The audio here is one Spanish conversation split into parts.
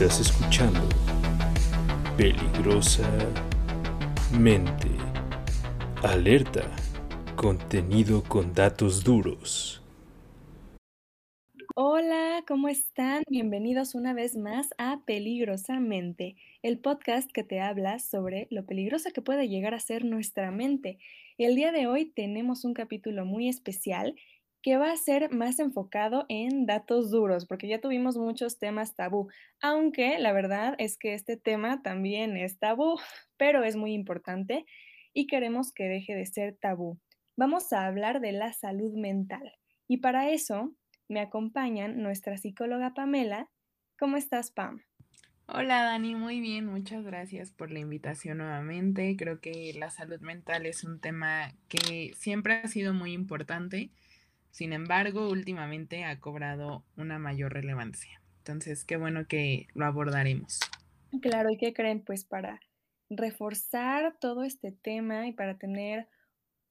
Estás escuchando Peligrosa Mente. Alerta. Contenido con datos duros. Hola, ¿cómo están? Bienvenidos una vez más a Peligrosamente, el podcast que te habla sobre lo peligrosa que puede llegar a ser nuestra mente. El día de hoy tenemos un capítulo muy especial que va a ser más enfocado en datos duros, porque ya tuvimos muchos temas tabú, aunque la verdad es que este tema también es tabú, pero es muy importante y queremos que deje de ser tabú. Vamos a hablar de la salud mental y para eso me acompañan nuestra psicóloga Pamela. ¿Cómo estás, Pam? Hola Dani, muy bien, muchas gracias por la invitación nuevamente. Creo que la salud mental es un tema que siempre ha sido muy importante sin embargo, últimamente ha cobrado una mayor relevancia. Entonces, qué bueno que lo abordaremos. Claro, ¿y qué creen? Pues para reforzar todo este tema y para tener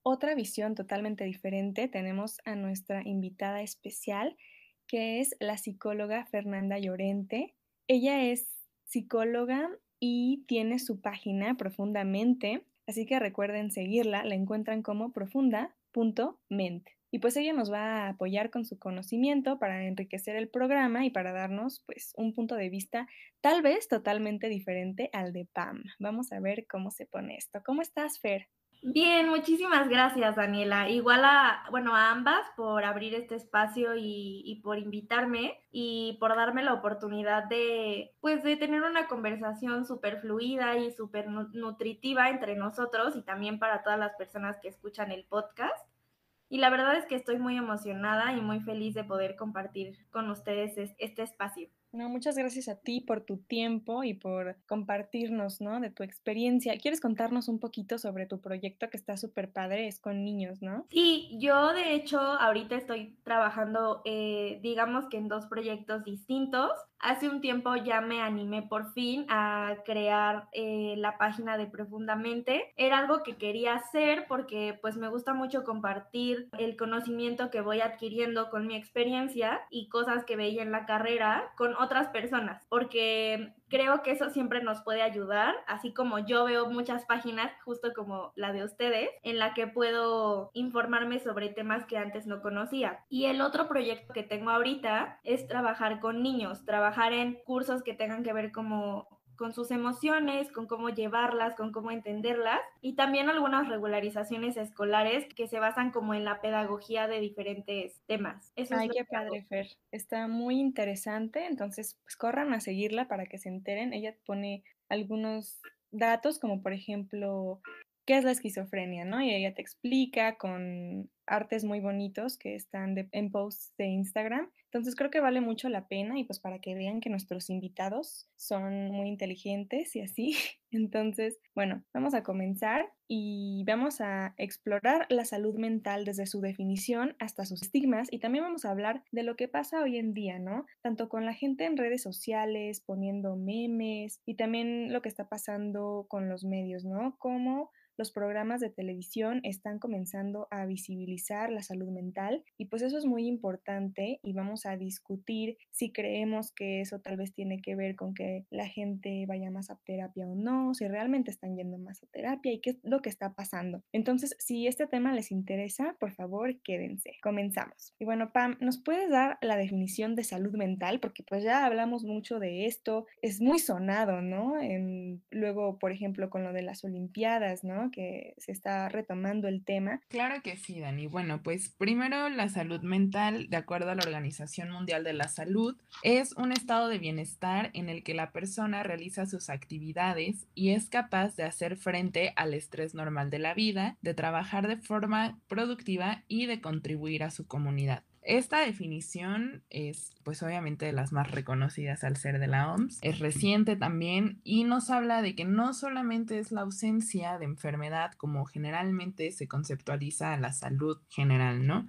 otra visión totalmente diferente, tenemos a nuestra invitada especial, que es la psicóloga Fernanda Llorente. Ella es psicóloga y tiene su página profundamente, así que recuerden seguirla, la encuentran como profunda.mente. Y pues ella nos va a apoyar con su conocimiento para enriquecer el programa y para darnos pues un punto de vista tal vez totalmente diferente al de Pam. Vamos a ver cómo se pone esto. ¿Cómo estás, Fer? Bien, muchísimas gracias, Daniela. Igual a, bueno, a ambas por abrir este espacio y, por invitarme y por darme la oportunidad de, pues, de tener una conversación súper fluida y súper nutritiva entre nosotros y también para todas las personas que escuchan el podcast. Y la verdad es que estoy muy emocionada y muy feliz de poder compartir con ustedes este espacio. No, muchas gracias a ti por tu tiempo y por compartirnos, ¿no? De tu experiencia. ¿Quieres contarnos un poquito sobre tu proyecto que está súper padre? Es con niños, ¿no? Sí, yo de hecho ahorita estoy trabajando, eh, digamos que en dos proyectos distintos. Hace un tiempo ya me animé por fin a crear eh, la página de Profundamente. Era algo que quería hacer porque pues me gusta mucho compartir el conocimiento que voy adquiriendo con mi experiencia y cosas que veía en la carrera con otras personas, porque creo que eso siempre nos puede ayudar, así como yo veo muchas páginas, justo como la de ustedes, en la que puedo informarme sobre temas que antes no conocía. Y el otro proyecto que tengo ahorita es trabajar con niños, trabajar en cursos que tengan que ver como con sus emociones, con cómo llevarlas, con cómo entenderlas y también algunas regularizaciones escolares que se basan como en la pedagogía de diferentes temas. Eso Ay, qué padre, Fer. Está muy interesante, entonces pues corran a seguirla para que se enteren. Ella pone algunos datos como por ejemplo qué es la esquizofrenia, ¿no? Y ella te explica con artes muy bonitos que están en posts de Instagram. Entonces creo que vale mucho la pena y pues para que vean que nuestros invitados son muy inteligentes y así. Entonces, bueno, vamos a comenzar y vamos a explorar la salud mental desde su definición hasta sus estigmas y también vamos a hablar de lo que pasa hoy en día, ¿no? Tanto con la gente en redes sociales, poniendo memes y también lo que está pasando con los medios, ¿no? Como los programas de televisión están comenzando a visibilizar la salud mental y pues eso es muy importante y vamos a discutir si creemos que eso tal vez tiene que ver con que la gente vaya más a terapia o no, si realmente están yendo más a terapia y qué es lo que está pasando. Entonces, si este tema les interesa, por favor, quédense. Comenzamos. Y bueno, Pam, ¿nos puedes dar la definición de salud mental? Porque pues ya hablamos mucho de esto, es muy sonado, ¿no? Luego, por ejemplo, con lo de las Olimpiadas, ¿no? Que se está retomando el tema. Claro que sí, Dani. Bueno, pues primero la salud mental, de acuerdo a la Organización Mundial de la Salud, es un estado de bienestar en el que la persona realiza sus actividades y es capaz de hacer frente al estrés normal de la vida, de trabajar de forma productiva y de contribuir a su comunidad. Esta definición es, pues obviamente, de las más reconocidas al ser de la OMS. Es reciente también y nos habla de que no solamente es la ausencia de enfermedad como generalmente se conceptualiza la salud general, ¿no?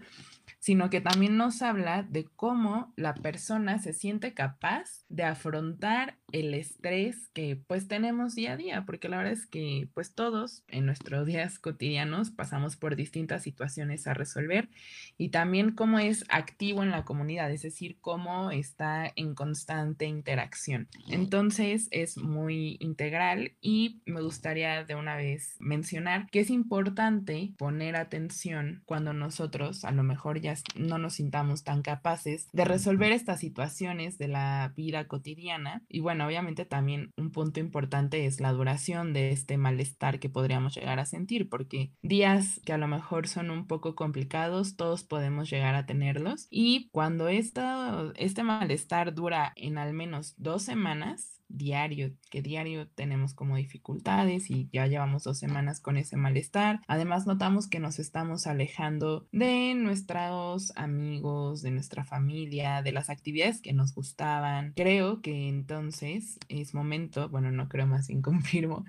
sino que también nos habla de cómo la persona se siente capaz de afrontar el estrés que pues tenemos día a día, porque la verdad es que pues todos en nuestros días cotidianos pasamos por distintas situaciones a resolver y también cómo es activo en la comunidad, es decir, cómo está en constante interacción. Entonces es muy integral y me gustaría de una vez mencionar que es importante poner atención cuando nosotros a lo mejor ya no nos sintamos tan capaces de resolver estas situaciones de la vida cotidiana y bueno, obviamente también un punto importante es la duración de este malestar que podríamos llegar a sentir, porque días que a lo mejor son un poco complicados, todos podemos llegar a tenerlos. Y cuando esta, este malestar dura en al menos dos semanas, diario, que diario tenemos como dificultades y ya llevamos dos semanas con ese malestar. Además, notamos que nos estamos alejando de nuestros amigos, de nuestra familia, de las actividades que nos gustaban. Creo que entonces es momento, bueno, no creo más bien confirmo,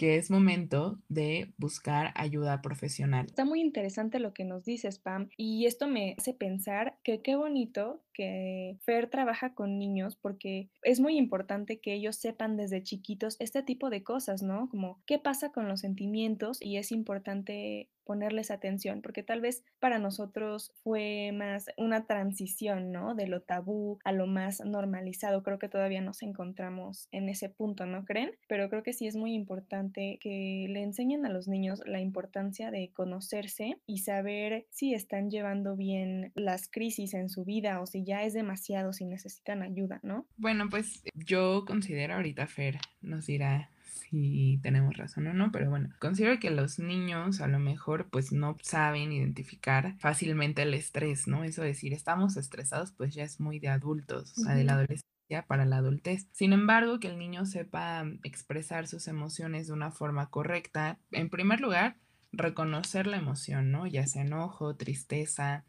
que es momento de buscar ayuda profesional. Está muy interesante lo que nos dices, Pam, y esto me hace pensar que qué bonito que Fer trabaja con niños porque es muy importante que ellos sepan desde chiquitos este tipo de cosas, ¿no? Como qué pasa con los sentimientos y es importante ponerles atención, porque tal vez para nosotros fue más una transición, ¿no? De lo tabú a lo más normalizado. Creo que todavía nos encontramos en ese punto, ¿no creen? Pero creo que sí es muy importante que le enseñen a los niños la importancia de conocerse y saber si están llevando bien las crisis en su vida o si ya es demasiado, si necesitan ayuda, ¿no? Bueno, pues yo considero ahorita Fer nos dirá si tenemos razón o no, pero bueno, considero que los niños a lo mejor pues no saben identificar fácilmente el estrés, ¿no? Eso decir, estamos estresados pues ya es muy de adultos, o sea, de la adolescencia para la adultez. Sin embargo, que el niño sepa expresar sus emociones de una forma correcta, en primer lugar, reconocer la emoción, ¿no? Ya sea enojo, tristeza,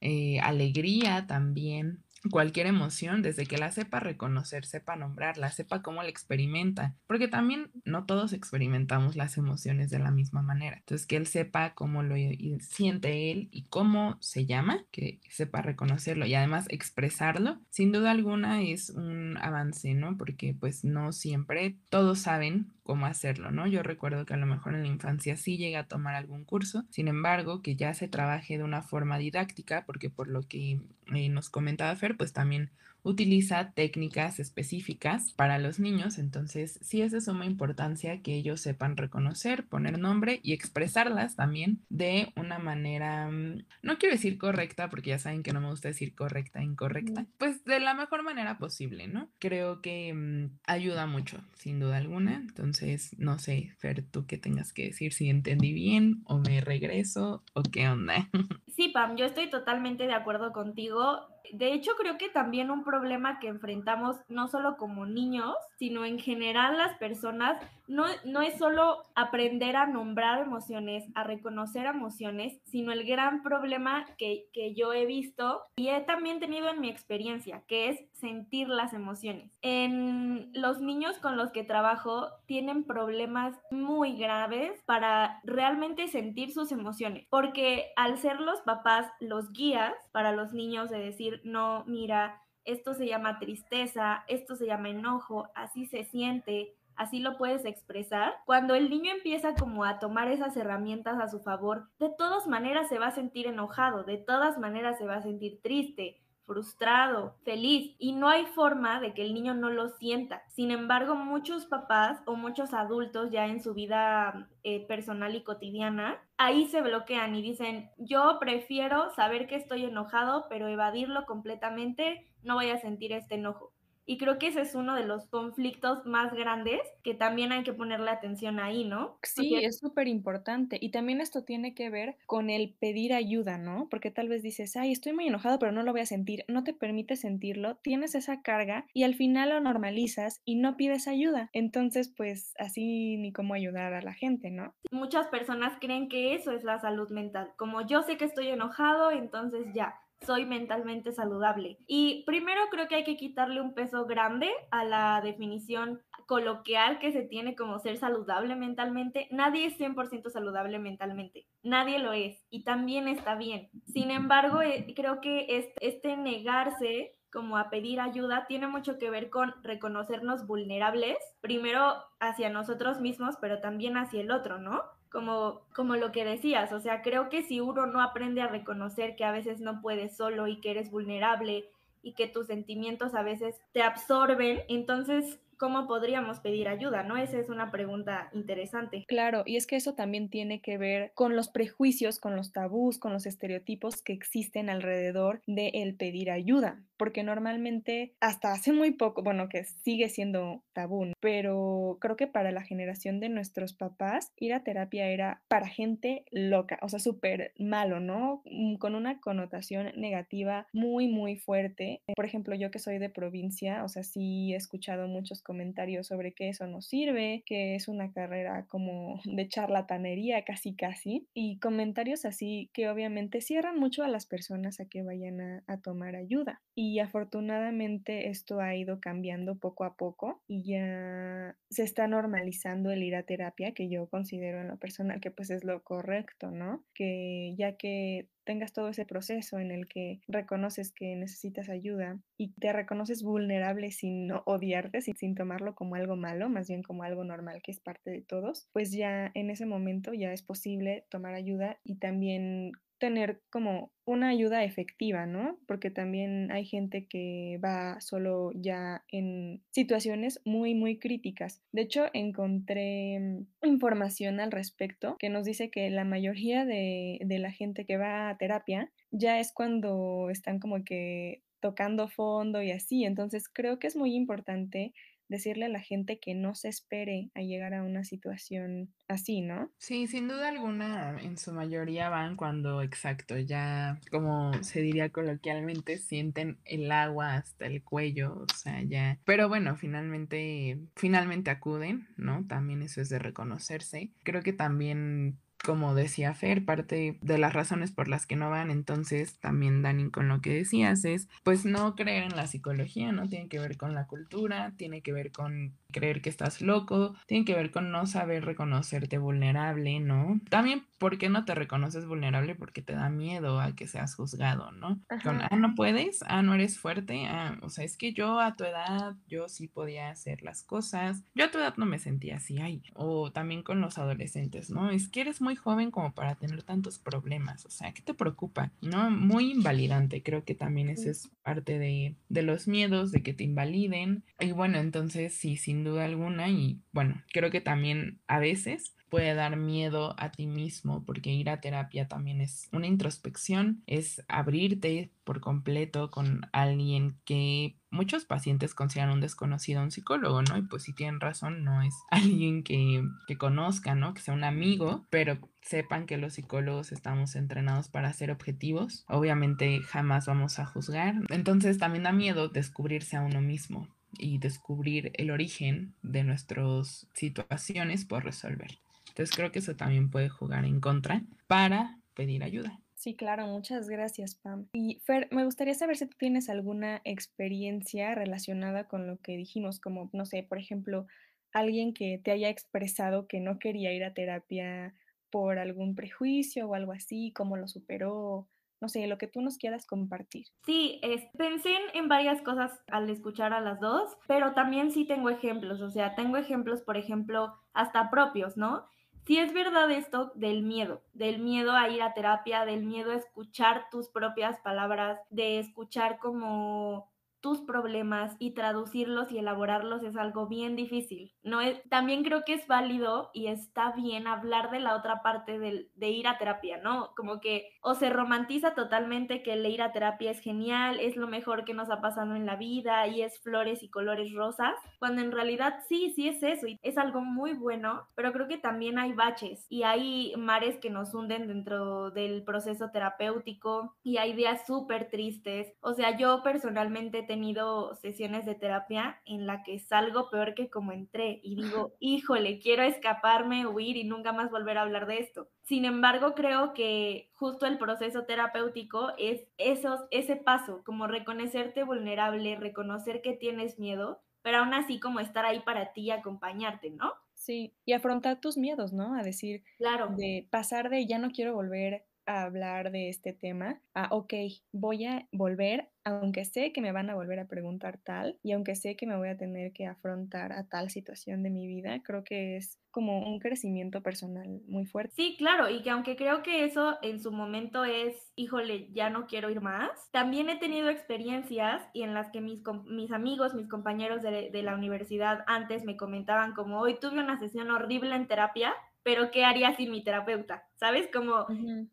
eh, alegría también, cualquier emoción, desde que la sepa reconocer, sepa nombrarla, sepa cómo la experimenta, porque también no todos experimentamos las emociones de la misma manera. Entonces, que él sepa cómo lo siente él y cómo se llama, que sepa reconocerlo y además expresarlo, sin duda alguna es un avance, ¿no? Porque pues no siempre todos saben cómo hacerlo, ¿no? Yo recuerdo que a lo mejor en la infancia sí llega a tomar algún curso, sin embargo, que ya se trabaje de una forma didáctica, porque por lo que eh, nos comentaba Fer, pues también utiliza técnicas específicas para los niños, entonces sí es de suma importancia que ellos sepan reconocer, poner nombre y expresarlas también de una manera, mm, no quiero decir correcta, porque ya saben que no me gusta decir correcta, incorrecta, pues de la mejor manera posible, ¿no? Creo que mm, ayuda mucho, sin duda alguna, entonces no sé, Fer, tú qué tengas que decir, si entendí bien o me regreso o qué onda. Sí, Pam, yo estoy totalmente de acuerdo contigo de hecho, creo que también un problema que enfrentamos no solo como niños, sino en general las personas, no, no es solo aprender a nombrar emociones, a reconocer emociones, sino el gran problema que, que yo he visto y he también tenido en mi experiencia, que es sentir las emociones. En los niños con los que trabajo tienen problemas muy graves para realmente sentir sus emociones, porque al ser los papás los guías para los niños de decir, no, mira, esto se llama tristeza, esto se llama enojo, así se siente, así lo puedes expresar. Cuando el niño empieza como a tomar esas herramientas a su favor, de todas maneras se va a sentir enojado, de todas maneras se va a sentir triste, frustrado, feliz y no hay forma de que el niño no lo sienta. Sin embargo, muchos papás o muchos adultos ya en su vida eh, personal y cotidiana, ahí se bloquean y dicen, yo prefiero saber que estoy enojado, pero evadirlo completamente, no voy a sentir este enojo. Y creo que ese es uno de los conflictos más grandes que también hay que ponerle atención ahí, ¿no? Sí, es súper importante. Y también esto tiene que ver con el pedir ayuda, ¿no? Porque tal vez dices, ay, estoy muy enojado, pero no lo voy a sentir. No te permite sentirlo, tienes esa carga y al final lo normalizas y no pides ayuda. Entonces, pues así ni cómo ayudar a la gente, ¿no? Muchas personas creen que eso es la salud mental. Como yo sé que estoy enojado, entonces ya soy mentalmente saludable. Y primero creo que hay que quitarle un peso grande a la definición coloquial que se tiene como ser saludable mentalmente. Nadie es 100% saludable mentalmente, nadie lo es y también está bien. Sin embargo, eh, creo que este, este negarse como a pedir ayuda tiene mucho que ver con reconocernos vulnerables, primero hacia nosotros mismos, pero también hacia el otro, ¿no? Como, como lo que decías, o sea, creo que si uno no aprende a reconocer que a veces no puedes solo y que eres vulnerable y que tus sentimientos a veces te absorben, entonces ¿cómo podríamos pedir ayuda? ¿No? Esa es una pregunta interesante. Claro, y es que eso también tiene que ver con los prejuicios, con los tabús, con los estereotipos que existen alrededor de el pedir ayuda, porque normalmente hasta hace muy poco, bueno, que sigue siendo tabú, pero creo que para la generación de nuestros papás ir a terapia era para gente loca, o sea, súper malo, ¿no? Mm, con una connotación negativa muy, muy fuerte. Por ejemplo, yo que soy de provincia, o sea, sí he escuchado muchos comentarios sobre que eso no sirve, que es una carrera como de charlatanería casi casi, y comentarios así que obviamente cierran mucho a las personas a que vayan a, a tomar ayuda. Y afortunadamente esto ha ido cambiando poco a poco y ya se está normalizando el ir a terapia, que yo considero en lo personal que pues es lo correcto, ¿no? Que ya que tengas todo ese proceso en el que reconoces que necesitas ayuda y te reconoces vulnerable sin odiarte, sin, sin, tomarlo como algo malo, más bien como algo normal que es parte de todos, pues ya en ese momento ya es posible tomar ayuda y también tener como una ayuda efectiva, ¿no? Porque también hay gente que va solo ya en situaciones muy, muy críticas. De hecho, encontré mm, información al respecto que nos dice que la mayoría de, de la gente que va a terapia ya es cuando están como que tocando fondo y así. Entonces, creo que es muy importante decirle a la gente que no se espere a llegar a una situación así, ¿no? Sí, sin duda alguna, en su mayoría van cuando, exacto, ya, como se diría coloquialmente, sienten el agua hasta el cuello, o sea, ya. Pero bueno, finalmente, finalmente acuden, ¿no? También eso es de reconocerse. Creo que también como decía Fer, parte de las razones por las que no van, entonces también Dani con lo que decías es, pues no creer en la psicología, ¿no? Tiene que ver con la cultura, tiene que ver con creer que estás loco, tiene que ver con no saber reconocerte vulnerable, ¿no? También, ¿por qué no te reconoces vulnerable? Porque te da miedo a que seas juzgado, ¿no? Con, ah, no puedes, ah, no eres fuerte, ah, o sea, es que yo a tu edad, yo sí podía hacer las cosas, yo a tu edad no me sentía así, ay, o también con los adolescentes, ¿no? Es que eres muy joven como para tener tantos problemas, o sea, ¿qué te preocupa? ¿No? Muy invalidante, creo que también eso es parte de, de los miedos, de que te invaliden, y bueno, entonces sí, sin duda alguna, y bueno, creo que también a veces puede dar miedo a ti mismo, porque ir a terapia también es una introspección, es abrirte por completo con alguien que muchos pacientes consideran un desconocido un psicólogo, ¿no? Y pues si tienen razón, no es alguien que, que conozca, ¿no? Que sea un amigo, pero sepan que los psicólogos estamos entrenados para ser objetivos. Obviamente jamás vamos a juzgar. Entonces también da miedo descubrirse a uno mismo y descubrir el origen de nuestras situaciones por resolver. Entonces creo que eso también puede jugar en contra para pedir ayuda. Sí, claro, muchas gracias, Pam. Y Fer, me gustaría saber si tú tienes alguna experiencia relacionada con lo que dijimos, como, no sé, por ejemplo, alguien que te haya expresado que no quería ir a terapia por algún prejuicio o algo así, cómo lo superó, no sé, lo que tú nos quieras compartir. Sí, pensé en varias cosas al escuchar a las dos, pero también sí tengo ejemplos, o sea, tengo ejemplos, por ejemplo, hasta propios, ¿no? Si es verdad esto del miedo, del miedo a ir a terapia, del miedo a escuchar tus propias palabras, de escuchar como tus problemas y traducirlos y elaborarlos es algo bien difícil. No es, también creo que es válido y está bien hablar de la otra parte de, de ir a terapia, ¿no? Como que o se romantiza totalmente que el ir a terapia es genial, es lo mejor que nos ha pasado en la vida y es flores y colores rosas, cuando en realidad sí, sí es eso y es algo muy bueno, pero creo que también hay baches y hay mares que nos hunden dentro del proceso terapéutico y hay días súper tristes. O sea, yo personalmente te tenido sesiones de terapia en la que salgo peor que como entré y digo, híjole, quiero escaparme, huir y nunca más volver a hablar de esto. Sin embargo, creo que justo el proceso terapéutico es esos, ese paso, como reconocerte vulnerable, reconocer que tienes miedo, pero aún así como estar ahí para ti y acompañarte, ¿no? Sí, y afrontar tus miedos, ¿no? A decir, claro. de pasar de ya no quiero volver a hablar de este tema, a, ok, voy a volver, aunque sé que me van a volver a preguntar tal y aunque sé que me voy a tener que afrontar a tal situación de mi vida, creo que es como un crecimiento personal muy fuerte. Sí, claro, y que aunque creo que eso en su momento es, híjole, ya no quiero ir más, también he tenido experiencias y en las que mis, mis amigos, mis compañeros de, de la universidad antes me comentaban como, hoy tuve una sesión horrible en terapia pero ¿qué haría sin mi terapeuta? ¿Sabes? Como,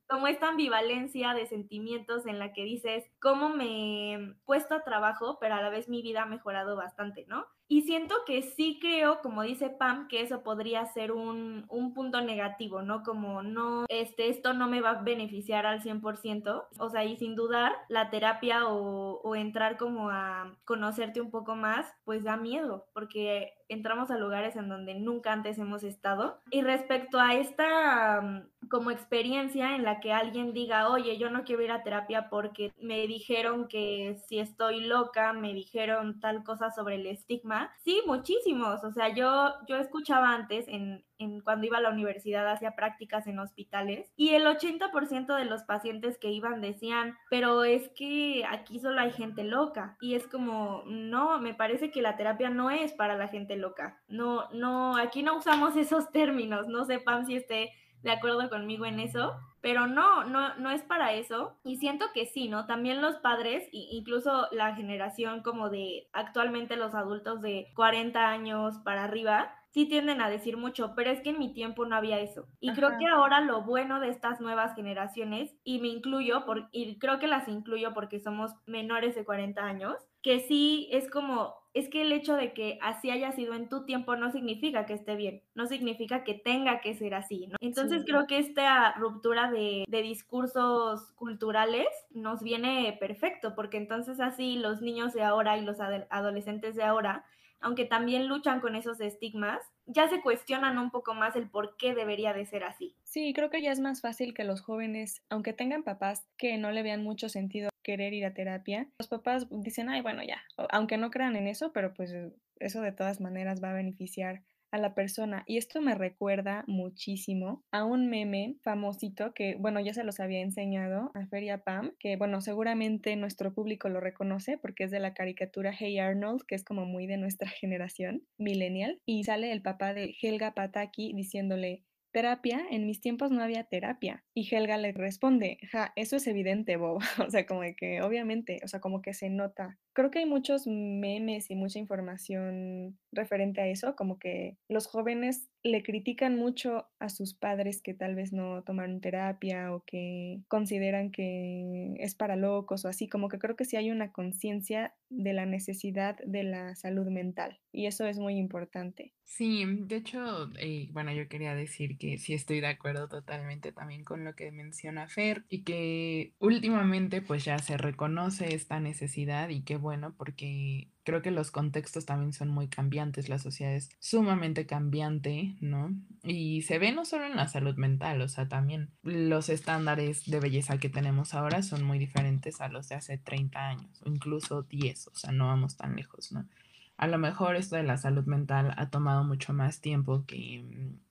como esta ambivalencia de sentimientos en la que dices, ¿cómo me he puesto a trabajo, pero a la vez mi vida ha mejorado bastante, ¿no? Y siento que sí creo, como dice Pam, que eso podría ser un, un punto negativo, ¿no? Como no, este, esto no me va a beneficiar al 100%. O sea, y sin dudar, la terapia o, o entrar como a conocerte un poco más, pues da miedo, porque entramos a lugares en donde nunca antes hemos estado. Y respecto a esta mm, como experiencia en la que alguien diga, oye, yo no quiero ir a terapia porque me dijeron que si estoy loca, me dijeron tal cosa sobre el estigma. Sí, muchísimos. O sea, yo, yo escuchaba antes en, cuando iba a la universidad hacía prácticas en hospitales y el 80% de los pacientes que iban decían, pero es que aquí solo hay gente loca y es como, no, me parece que la terapia no es para la gente loca. No, no, aquí no usamos esos términos, no sepan si esté de acuerdo conmigo en eso, pero no, no, no es para eso. Y siento que sí, ¿no? También los padres, incluso la generación como de actualmente los adultos de 40 años para arriba, sí tienden a decir mucho, pero es que en mi tiempo no había eso. Y creo que ahora lo bueno de estas nuevas generaciones, y me incluyo, por, y creo que las incluyo porque somos menores de 40 años, que sí es como, es que el hecho de que así haya sido en tu tiempo no significa que esté bien, no significa que tenga que ser así, ¿no? Entonces creo que esta ruptura de, de discursos culturales nos viene perfecto, porque entonces así los niños de ahora y los adolescentes de ahora aunque también luchan con esos estigmas, ya se cuestionan un poco más el por qué debería de ser así. Sí, creo que ya es más fácil que los jóvenes, aunque tengan papás que no le vean mucho sentido querer ir a terapia, los papás dicen, ay, bueno, ya, aunque no crean en eso, pero pues eso de todas maneras va a beneficiar a la persona. Y esto me recuerda muchísimo a un meme famosito que, bueno, ya se los había enseñado a Feria Pam, que, bueno, seguramente nuestro público lo reconoce porque es de la caricatura Hey Arnold, que es como muy de nuestra generación, millennial, y sale el papá de Helga Pataki diciéndole, terapia, en mis tiempos no había terapia. Y Helga le responde, ja, eso es evidente, Bob. o sea, como que obviamente, o sea, como que se nota creo que hay muchos memes y mucha información referente a eso, como que los jóvenes le critican mucho a sus padres que tal vez no tomaron terapia o que consideran que es para locos o así, como que creo que sí hay una conciencia de la necesidad de la salud mental y eso es muy importante. Sí, de hecho, eh, bueno, yo quería decir que sí estoy de acuerdo totalmente también con lo que menciona Fer y que últimamente pues ya se reconoce esta necesidad y que bueno porque creo que los contextos también son muy cambiantes, la sociedad es sumamente cambiante, ¿no? Y se ve no solo en la salud mental, o sea, también los estándares de belleza que tenemos ahora son muy diferentes a los de hace 30 años o incluso 10, o sea, no vamos tan lejos, ¿no? A lo mejor esto de la salud mental ha tomado mucho más tiempo que,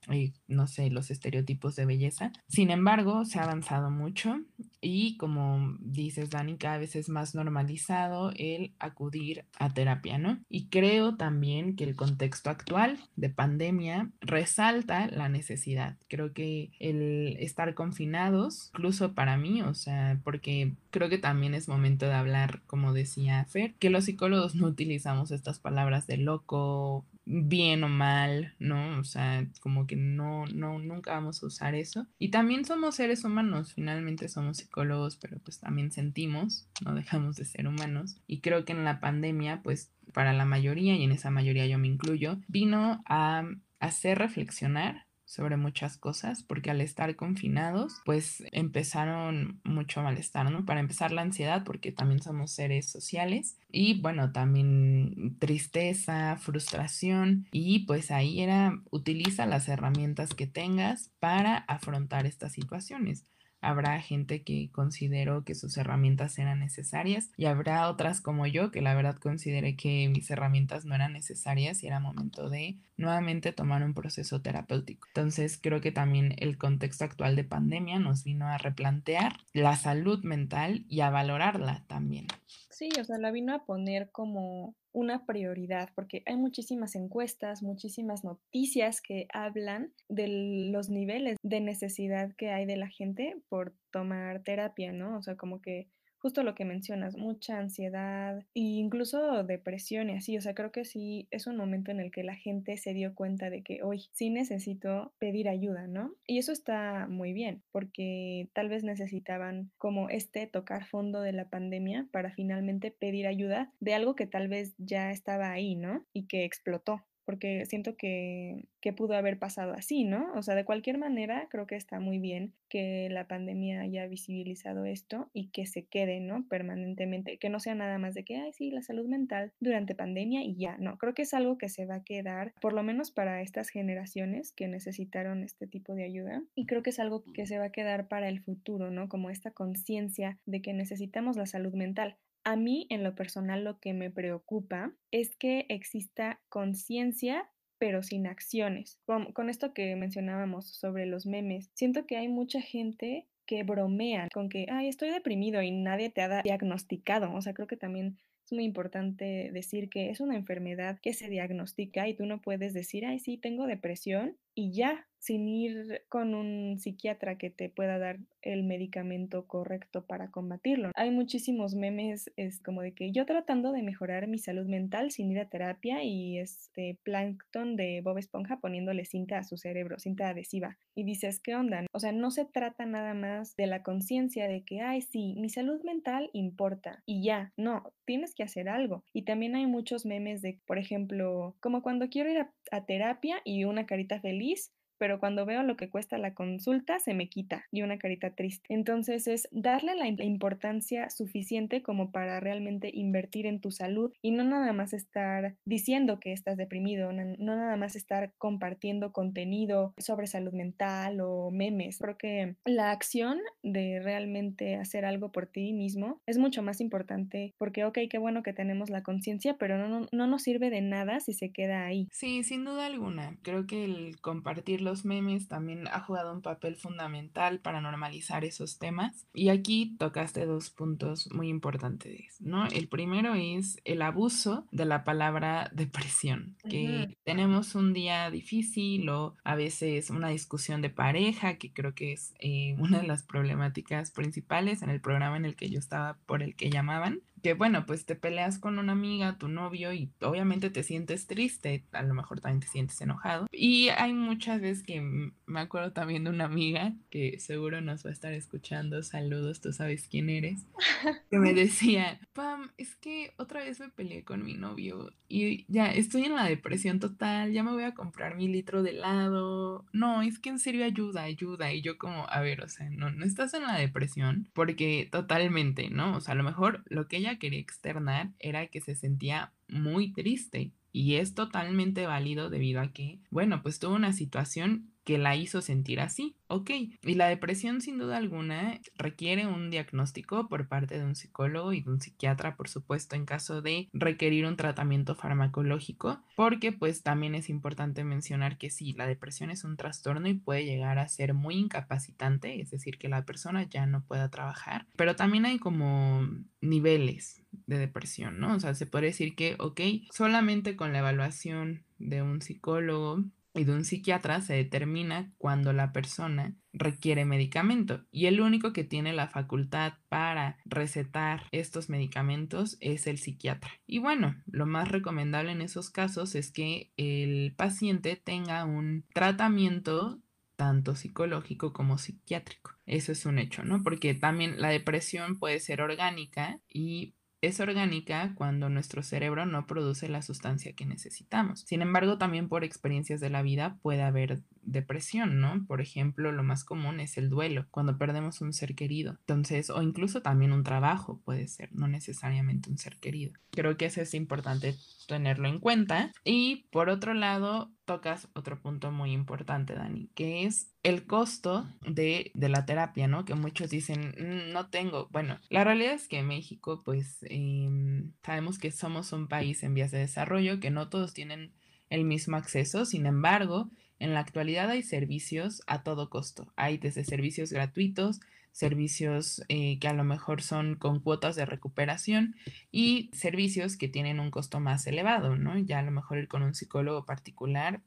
mm, no sé, los estereotipos de belleza. Sin embargo, se ha avanzado mucho y como dices, Dani, cada vez es más normalizado el acudir a terapia, ¿no? Y creo también que el contexto actual de pandemia resalta la necesidad. Creo que el estar confinados, incluso para mí, o sea, porque creo que también es momento de hablar, como decía Fer, que los psicólogos no utilizamos estas palabras palabras de loco, bien o mal, ¿no? O sea, como que no, no, nunca vamos a usar eso. Y también somos seres humanos, finalmente somos psicólogos, pero pues también sentimos, no dejamos de ser humanos. Y creo que en la pandemia, pues para la mayoría, y en esa mayoría yo me incluyo, vino a hacer reflexionar sobre muchas cosas, porque al estar confinados, pues empezaron mucho malestar, ¿no? Para empezar la ansiedad, porque también somos seres sociales, y bueno, también tristeza, frustración, y pues ahí era, utiliza las herramientas que tengas para afrontar estas situaciones habrá gente que consideró que sus herramientas eran necesarias y habrá otras como yo que la verdad consideré que mis herramientas no eran necesarias y era momento de nuevamente tomar un proceso terapéutico. Entonces creo que también el contexto actual de pandemia nos vino a replantear la salud mental y a valorarla también. Sí, o sea, la vino a poner como una prioridad, porque hay muchísimas encuestas, muchísimas noticias que hablan de los niveles de necesidad que hay de la gente por tomar terapia, ¿no? O sea, como que justo lo que mencionas, mucha ansiedad e incluso depresión y así. O sea, creo que sí es un momento en el que la gente se dio cuenta de que hoy sí necesito pedir ayuda, ¿no? Y eso está muy bien, porque tal vez necesitaban como este tocar fondo de la pandemia para finalmente pedir ayuda de algo que tal vez ya estaba ahí, ¿no? Y que explotó porque siento que, que, pudo haber pasado así, ¿no? O sea, de cualquier manera, creo que está muy bien que la pandemia haya visibilizado esto y que se quede, ¿no? Permanentemente, que no sea nada más de que, ay, sí, la salud mental durante pandemia y ya, no, creo que es algo que se va a quedar, por lo menos para estas generaciones que necesitaron este tipo de ayuda, y creo que es algo que se va a quedar para el futuro, ¿no? Como esta conciencia de que necesitamos la salud mental. A mí, en lo personal, lo que me preocupa es que exista conciencia pero sin acciones. Con, esto que mencionábamos sobre los memes, siento que hay mucha gente que bromea con que, ay, estoy deprimido y nadie te ha diagnosticado. O sea, creo que también es muy importante decir que es una enfermedad que se diagnostica y tú no puedes decir, ay, sí, tengo depresión y ya, sin ir con un psiquiatra que te pueda dar el medicamento correcto para combatirlo. Hay muchísimos memes es como de que yo tratando de mejorar mi salud mental sin ir a terapia y este plancton de Bob Esponja poniéndole cinta a su cerebro, cinta adhesiva. Y dices, ¿qué onda? O sea, no se trata nada más de la conciencia de que, ay, sí, mi salud mental importa y ya, no, tienes que hacer algo. Y también hay muchos memes de, por ejemplo, como cuando quiero ir a, a terapia y una carita feliz, communities pero cuando veo lo que cuesta la consulta se me quita y una carita triste. Entonces es darle la importancia suficiente como para realmente invertir en tu salud y no nada más estar diciendo que estás deprimido, no, nada más estar compartiendo contenido sobre salud mental o memes. Creo que la acción de realmente hacer algo por ti mismo es mucho más importante porque, ok, qué bueno que tenemos la conciencia, pero no, no, no nos sirve de nada si se queda ahí. Sí, sin duda alguna. Creo que el compartirlo los memes también ha jugado un papel fundamental para normalizar esos temas. Y aquí tocaste dos puntos muy importantes, ¿no? El primero es el abuso de la palabra depresión, que tenemos un día difícil o a veces una discusión de pareja, que creo que es eh, una de las problemáticas principales en el programa en el que yo estaba por el que llamaban que bueno, pues te peleas con una amiga, tu novio y obviamente te sientes triste, a lo mejor también te sientes enojado. Y hay muchas veces que me acuerdo también de una amiga que seguro nos va a estar escuchando, saludos, tú sabes quién eres, que me decía, Pam, es que otra vez me peleé con mi novio y ya estoy en la depresión total, ya me voy a comprar mi litro de helado. No, es que en serio ayuda, ayuda. Y yo como, a ver, o sea, no, no estás en la depresión porque totalmente, ¿no? O sea, a lo mejor lo que ella quería externar era que se sentía muy triste y es totalmente válido debido a que, bueno, pues tuvo una situación que la hizo sentir así. Ok, y la depresión sin duda alguna requiere un diagnóstico por parte de un psicólogo y de un psiquiatra, por supuesto, en caso de requerir un tratamiento farmacológico, porque pues también es importante mencionar que sí, la depresión es un trastorno y puede llegar a ser muy incapacitante, es decir, que la persona ya no pueda trabajar, pero también hay como niveles de depresión, ¿no? O sea, se puede decir que, ok, solamente con la evaluación de un psicólogo y de un psiquiatra se determina cuando la persona requiere medicamento y el único que tiene la facultad para recetar estos medicamentos es el psiquiatra. Y bueno, lo más recomendable en esos casos es que el paciente tenga un tratamiento tanto psicológico como psiquiátrico. Eso es un hecho, ¿no? Porque también la depresión puede ser orgánica y es orgánica cuando nuestro cerebro no produce la sustancia que necesitamos. Sin embargo, también por experiencias de la vida puede haber depresión, ¿no? Por ejemplo, lo más común es el duelo, cuando perdemos un ser querido. Entonces, o incluso también un trabajo puede ser, no necesariamente un ser querido. Creo que eso es importante tenerlo en cuenta. Y por otro lado, tocas otro punto muy importante, Dani, que es el costo de, la terapia, ¿no? Que muchos dicen, mm, no tengo. Bueno, la realidad es que México, pues em, sabemos que somos un país en vías de desarrollo, que no todos tienen el mismo acceso, sin embargo, en la actualidad hay servicios a todo costo. Hay desde servicios gratuitos, servicios eh, que a lo mejor son con cuotas de recuperación y servicios que tienen un costo más elevado, ¿no? Ya a lo mejor ir con un psicólogo particular,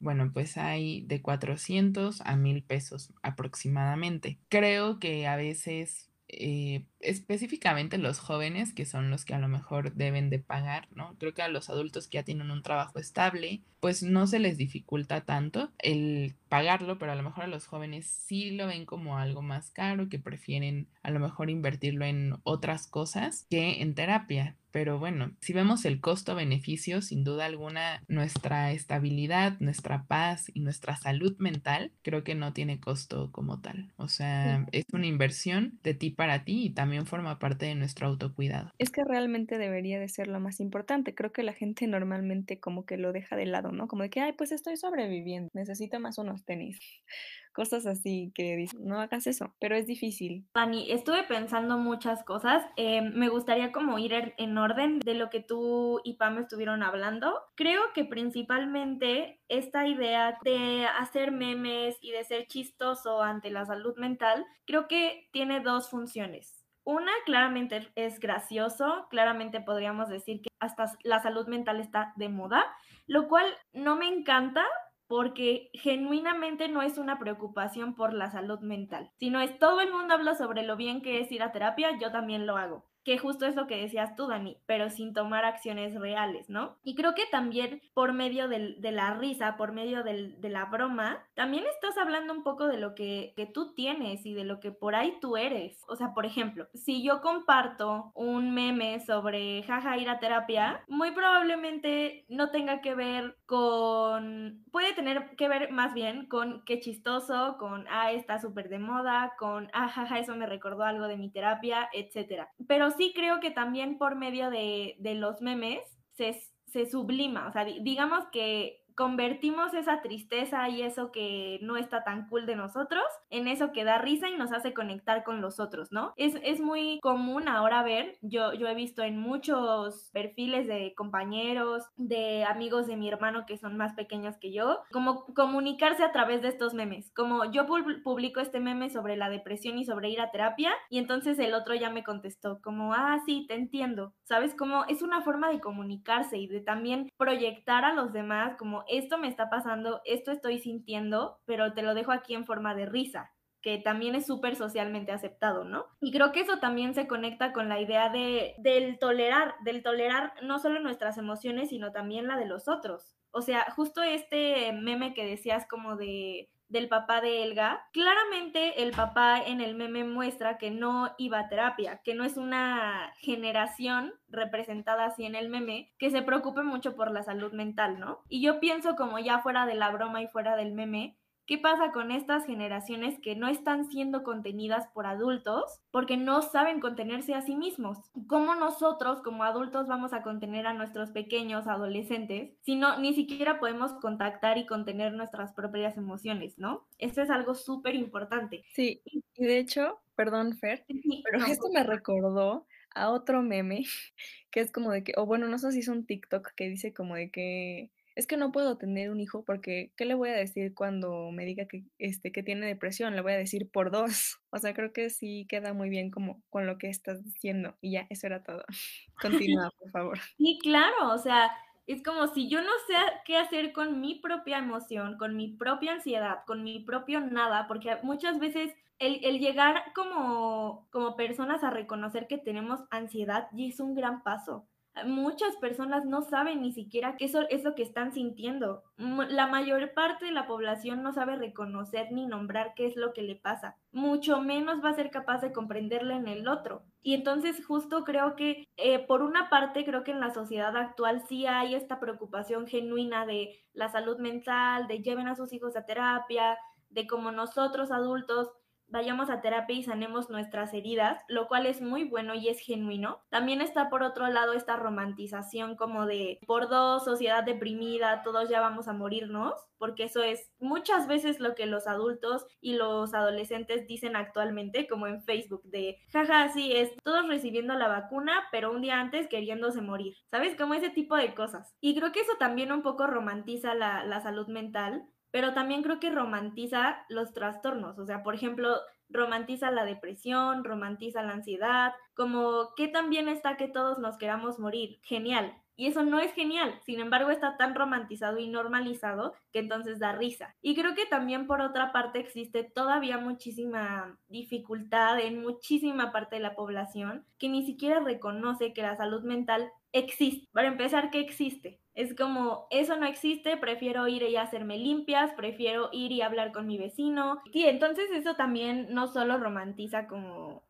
bueno, pues hay de 400 a 1000 pesos aproximadamente. Creo que a veces eh, específicamente los jóvenes, que son los que a lo mejor deben de pagar, ¿no? Creo que a los adultos que ya tienen un trabajo estable, pues no se les dificulta tanto el pagarlo, pero a lo mejor a los jóvenes sí lo ven como algo más caro, que prefieren a lo mejor invertirlo en otras cosas que en terapia. Pero bueno, si vemos el costo-beneficio, sin duda alguna, nuestra estabilidad, nuestra paz y nuestra salud mental, creo que no tiene costo como tal. O sea, es una inversión de ti para ti y también también forma parte de nuestro autocuidado. Es que realmente debería de ser lo más importante. Creo que la gente normalmente como que lo deja de lado, ¿no? Como de que, ay, pues estoy sobreviviendo, necesito más unos tenis. Cosas así que dicen, no hagas eso, pero es difícil. Dani, estuve pensando muchas cosas. Eh, me gustaría como ir en orden de lo que tú y Pam estuvieron hablando. Creo que principalmente esta idea de hacer memes y de ser chistoso ante la salud mental, creo que tiene dos funciones. Una, claramente es gracioso, claramente podríamos decir que hasta la salud mental está de moda, lo cual no me encanta porque genuinamente no es una preocupación por la salud mental, sino es todo el mundo habla sobre lo bien que es ir a terapia, yo también lo hago que justo es lo que decías tú, Dani, pero sin tomar acciones reales, ¿no? Y creo que también por medio del, de la risa, por medio del, de la broma, también estás hablando un poco de lo que, que tú tienes y de lo que por ahí tú eres. O sea, por ejemplo, si yo comparto un meme sobre jaja ir a terapia, muy probablemente no tenga que ver con, puede tener que ver más bien con qué chistoso, con, ah, está súper de moda, con, ah, jaja, eso me recordó algo de mi terapia, etcétera. Pero sí creo que también por medio de, los memes se, sublima, o sea, digamos que convertimos esa tristeza y eso que no está tan cool de nosotros en eso que da risa y nos hace conectar con los otros, ¿no? Es, es muy común ahora ver, yo, yo he visto en muchos perfiles de compañeros, de amigos de mi hermano que son más pequeños que yo, como comunicarse a través de estos memes, como yo publico este meme sobre la depresión y sobre ir a terapia y entonces el otro ya me contestó como, ah, sí, te entiendo, ¿sabes? Como es una forma de comunicarse y de también proyectar a los demás como esto me está pasando, esto estoy sintiendo, pero te lo dejo aquí en forma de risa que también es súper socialmente aceptado, ¿no? Y creo que eso también se conecta con la idea de, del tolerar, del tolerar no solo nuestras emociones, sino también la de los otros. O sea, justo este meme que decías como de del papá de Elga, claramente el papá en el meme muestra que no iba a terapia, que no es una generación representada así en el meme que se preocupe mucho por la salud mental, ¿no? Y yo pienso como ya fuera de la broma y fuera del meme, ¿Qué pasa con estas generaciones que no están siendo contenidas por adultos porque no saben contenerse a sí mismos? ¿Cómo nosotros como adultos vamos a contener a nuestros pequeños adolescentes si no ni siquiera podemos contactar y contener nuestras propias emociones, ¿no? Esto es algo súper importante. Sí, y de hecho, perdón Fer, pero esto me recordó a otro meme que es como de que, o bueno, no sé si es un TikTok que dice como de que es que no puedo tener un hijo porque, ¿qué le voy a decir cuando me diga que, este, que tiene depresión? Le voy a decir por dos. O sea, creo que sí queda muy bien como con lo que estás diciendo. Y ya, eso era todo. Continúa, por favor. Sí, claro, o sea, es como si yo no sé qué hacer con mi propia emoción, con mi propia ansiedad, con mi propio nada, porque muchas veces el, el, llegar como, como personas a reconocer que tenemos ansiedad ya es un gran paso. Muchas personas no saben ni siquiera qué es lo que están sintiendo. La mayor parte de la población no sabe reconocer ni nombrar qué es lo que le pasa. Mucho menos va a ser capaz de comprenderle en el otro. Y entonces justo creo que, eh, por una parte, creo que en la sociedad actual sí hay esta preocupación genuina de la salud mental, de lleven a sus hijos a terapia, de cómo nosotros adultos vayamos a terapia y sanemos nuestras heridas, lo cual es muy bueno y es genuino. También está por otro lado esta romantización como de por dos, sociedad deprimida, todos ya vamos a morirnos, porque eso es muchas veces lo que los adultos y los adolescentes dicen actualmente, como en Facebook, de jaja, sí, es todos recibiendo la vacuna, pero un día antes queriéndose morir, ¿sabes? Como ese tipo de cosas. Y creo que eso también un poco romantiza la, la salud mental pero también creo que romantiza los trastornos, o sea, por ejemplo, romantiza la depresión, romantiza la ansiedad, como que también está que todos nos queramos morir, genial. Y eso no es genial, sin embargo está tan romantizado y normalizado que entonces da risa. Y creo que también por otra parte existe todavía muchísima dificultad en muchísima parte de la población que ni siquiera reconoce que la salud mental existe. Para empezar, que existe. Es como, eso no existe, prefiero ir y hacerme limpias, prefiero ir y hablar con mi vecino. Sí, entonces eso también no solo romantiza como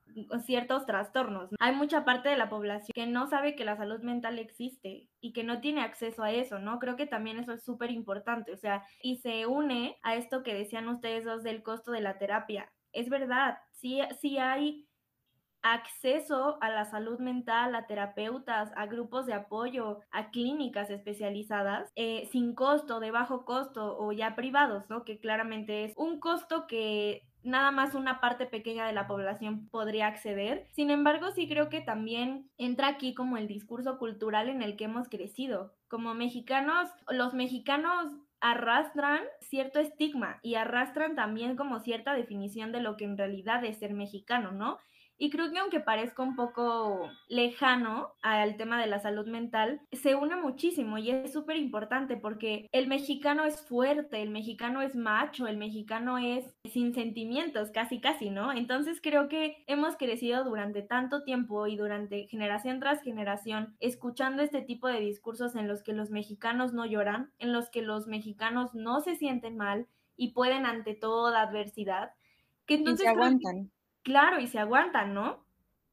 ciertos trastornos. Hay mucha parte de la población que no sabe que la salud mental existe y que no tiene acceso a eso, ¿no? Creo que también eso es súper importante, o sea, y se une a esto que decían ustedes dos del costo de la terapia. Es verdad, sí, sí hay acceso a la salud mental, a terapeutas, a grupos de apoyo, a clínicas especializadas, eh, sin costo, de bajo costo o ya privados, ¿no? Que claramente es un costo que nada más una parte pequeña de la población podría acceder. Sin embargo, sí creo que también entra aquí como el discurso cultural en el que hemos crecido. Como mexicanos, los mexicanos arrastran cierto estigma y arrastran también como cierta definición de lo que en realidad es ser mexicano, ¿no? Y creo que aunque parezca un poco lejano al tema de la salud mental, se une muchísimo y es súper importante porque el mexicano es fuerte, el mexicano es macho, el mexicano es sin sentimientos, casi casi, ¿no? Entonces creo que hemos crecido durante tanto tiempo y durante generación tras generación escuchando este tipo de discursos en los que los mexicanos no lloran, en los que los mexicanos no se sienten mal y pueden ante toda adversidad. Que entonces y se aguantan claro y se aguantan, ¿no?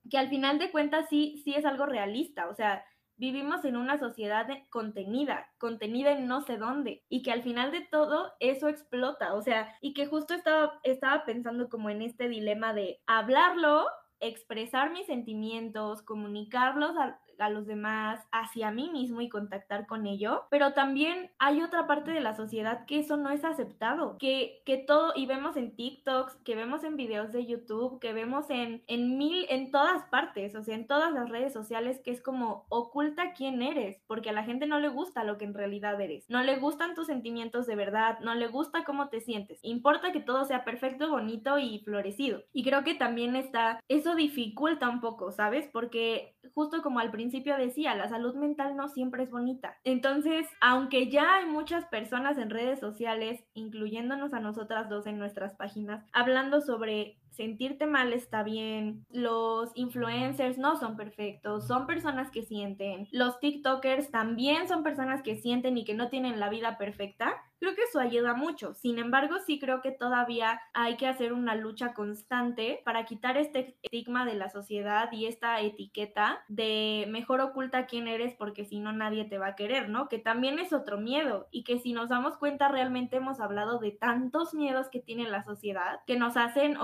Que al final de cuentas sí, sí es algo realista, o sea, vivimos en una sociedad contenida, contenida en no sé dónde, y que al final de todo eso explota, o sea, y que justo estaba, estaba pensando como en este dilema de hablarlo, expresar mis sentimientos, comunicarlos a, a los demás, hacia mí mismo y contactar con ello, pero también hay otra parte de la sociedad que eso no es aceptado, que, que todo, y vemos en TikToks, que vemos en videos de YouTube, que vemos en, en mil, en todas partes, o sea, en todas las redes sociales, que es como oculta quién eres, porque a la gente no le gusta lo que en realidad eres, no le gustan tus sentimientos de verdad, no le gusta cómo te sientes, importa que todo sea perfecto, bonito y florecido. Y creo que también está, eso dificulta un poco, ¿sabes? Porque justo como al principio decía, la salud mental no siempre es bonita. Entonces, aunque ya hay muchas personas en redes sociales, incluyéndonos a nosotras dos en nuestras páginas, hablando sobre sentirte mal está bien, los influencers no son perfectos, son personas que sienten, los TikTokers también son personas que sienten y que no tienen la vida perfecta, creo que eso ayuda mucho. Sin embargo, sí creo que todavía hay que hacer una lucha constante para quitar este estigma de la sociedad y esta etiqueta de mejor oculta quién eres porque si no nadie te va a querer, ¿no? Que también es otro miedo y que si nos damos cuenta realmente hemos hablado de tantos miedos que tiene la sociedad que nos hacen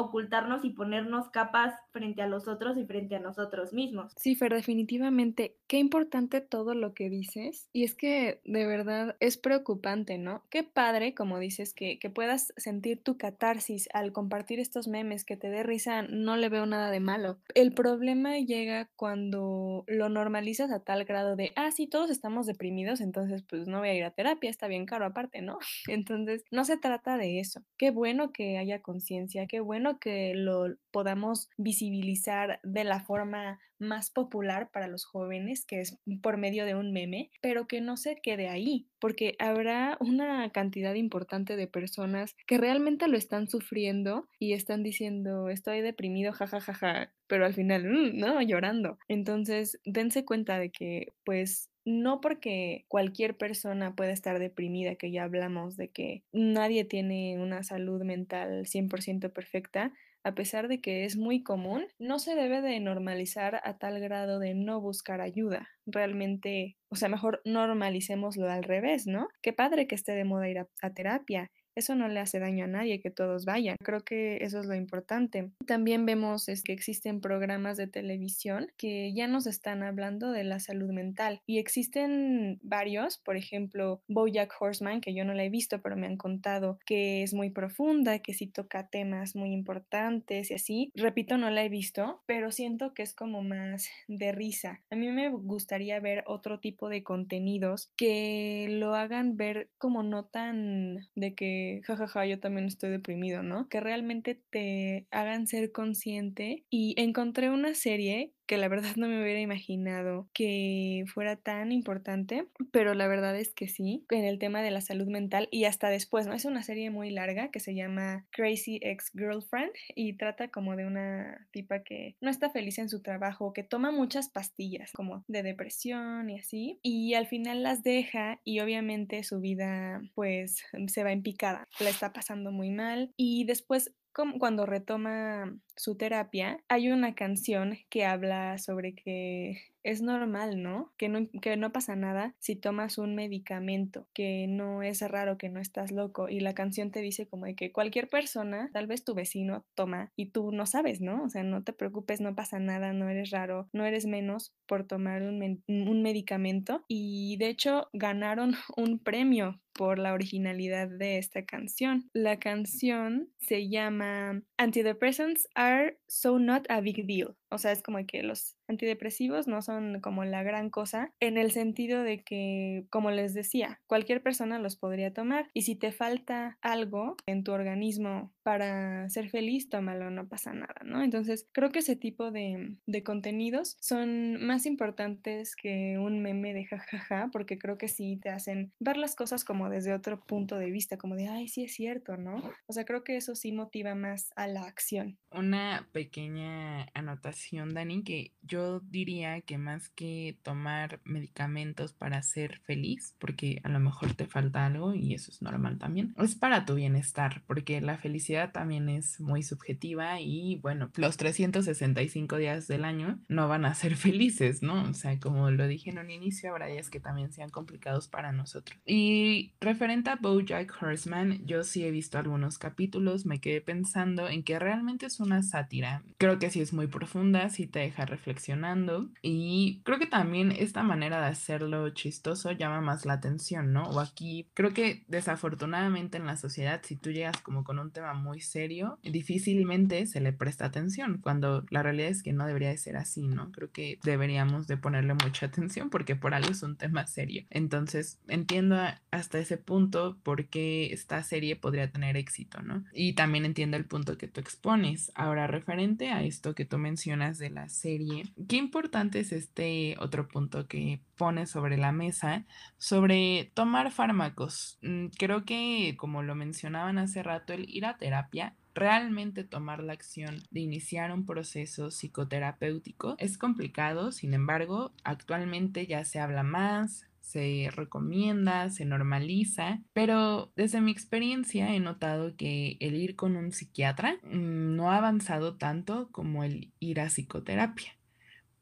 y ponernos capas frente a los otros y frente a nosotros mismos. Sí, Fer, definitivamente, qué importante todo lo que dices y es que de verdad es preocupante, ¿no? Qué padre, como dices, que, que puedas sentir tu catarsis al compartir estos memes, que te dé risa, no le veo nada de malo. El problema llega cuando lo normalizas a tal grado de, ah, sí, todos estamos deprimidos, entonces pues no voy a ir a terapia, está bien caro aparte, ¿no? Entonces, no se trata de eso. Qué bueno que haya conciencia, qué bueno que lo podamos visibilizar de la forma más popular para los jóvenes, que es por medio de un meme, pero que no se quede ahí, porque habrá una cantidad importante de personas que realmente lo están sufriendo y están diciendo, estoy deprimido, jajajaja, ja, ja, ja", pero al final, mm, no, llorando. Entonces, dense cuenta de que, pues, no porque cualquier persona pueda estar deprimida, que ya hablamos de que nadie tiene una salud mental 100% perfecta, a pesar de que es muy común, no se debe de normalizar a tal grado de no buscar ayuda. Realmente, o sea, mejor normalicémoslo al revés, ¿no? Qué padre que esté de moda ir a, a terapia, eso no le hace daño a nadie que todos vayan. Creo que eso es lo importante. También vemos es que existen programas de televisión que ya nos están hablando de la salud mental y existen varios, por ejemplo, Bojack Horseman, que yo no la he visto, pero me han contado que es muy profunda, que sí toca temas muy importantes y así. Repito, no la he visto, pero siento que es como más de risa. A mí me gustaría ver otro tipo de contenidos que lo hagan ver como no tan de que jajaja, yo también estoy deprimido, ¿no? Que realmente te hagan ser consciente. Y encontré una serie que la verdad no me hubiera imaginado que fuera tan importante, pero la verdad es que sí, en el tema de la salud mental y hasta después, ¿no? Es una serie muy larga que se llama Crazy Ex Girlfriend y trata como de una tipa que no está feliz en su trabajo, que toma muchas pastillas como de depresión y así, y al final las deja y obviamente su vida pues se va en picada, la está pasando muy mal y después cuando retoma su terapia, hay una canción que habla sobre que es normal, ¿no? Que, ¿no? que no pasa nada si tomas un medicamento, que no es raro, que no estás loco. Y la canción te dice como de que cualquier persona, tal vez tu vecino, toma y tú no sabes, ¿no? O sea, no te preocupes, no pasa nada, no eres raro, no eres menos por tomar un, un medicamento. Y de hecho ganaron un premio por la originalidad de esta canción. La canción se llama Antidepressants are so not a big deal. O sea, es como que los antidepresivos no son como la gran cosa en el sentido de que, como les decía, cualquier persona los podría tomar y si te falta algo en tu organismo para ser feliz, tómalo, no pasa nada, ¿no? Entonces, creo que ese tipo de, de contenidos son más importantes que un meme de jajaja, porque creo que sí te hacen ver las cosas como desde otro punto de vista, como de, ay, sí es cierto, ¿no? O sea, creo que eso sí motiva más a la acción. Una pequeña anotación, Dani, que yo diría que más que tomar medicamentos para ser feliz, porque a lo mejor te falta algo y eso es normal también, es para tu bienestar, porque la felicidad también es muy subjetiva y bueno, los 365 días del año no van a ser felices, ¿no? O sea, como lo dije en un inicio, habrá días que también sean complicados para nosotros. Y referente a Bojack Horseman, yo sí he visto algunos capítulos, me quedé pensando en que realmente es una sátira. Creo que sí es muy profunda, sí te deja reflexionando y creo que también esta manera de hacerlo chistoso llama más la atención, ¿no? O aquí creo que desafortunadamente en la sociedad si tú llegas como con un tema muy serio, difícilmente se le presta atención, cuando la realidad es que no debería de ser así, ¿no? Creo que deberíamos de ponerle mucha atención porque por algo es un tema serio. Entonces entiendo hasta ese punto por qué esta serie podría tener éxito, ¿no? Y también entiendo el punto que tú expones. Ahora, referente a esto que tú mencionas de la serie, qué importante es este otro punto que pone sobre la mesa sobre tomar fármacos. Mm, creo que, como lo mencionaban hace rato, el ir a terapia realmente tomar la acción de iniciar un proceso psicoterapéutico es complicado, sin embargo, actualmente ya se habla más, se recomienda, se normaliza, pero desde mi experiencia he notado que el ir con un psiquiatra mm, no ha avanzado tanto como el ir a psicoterapia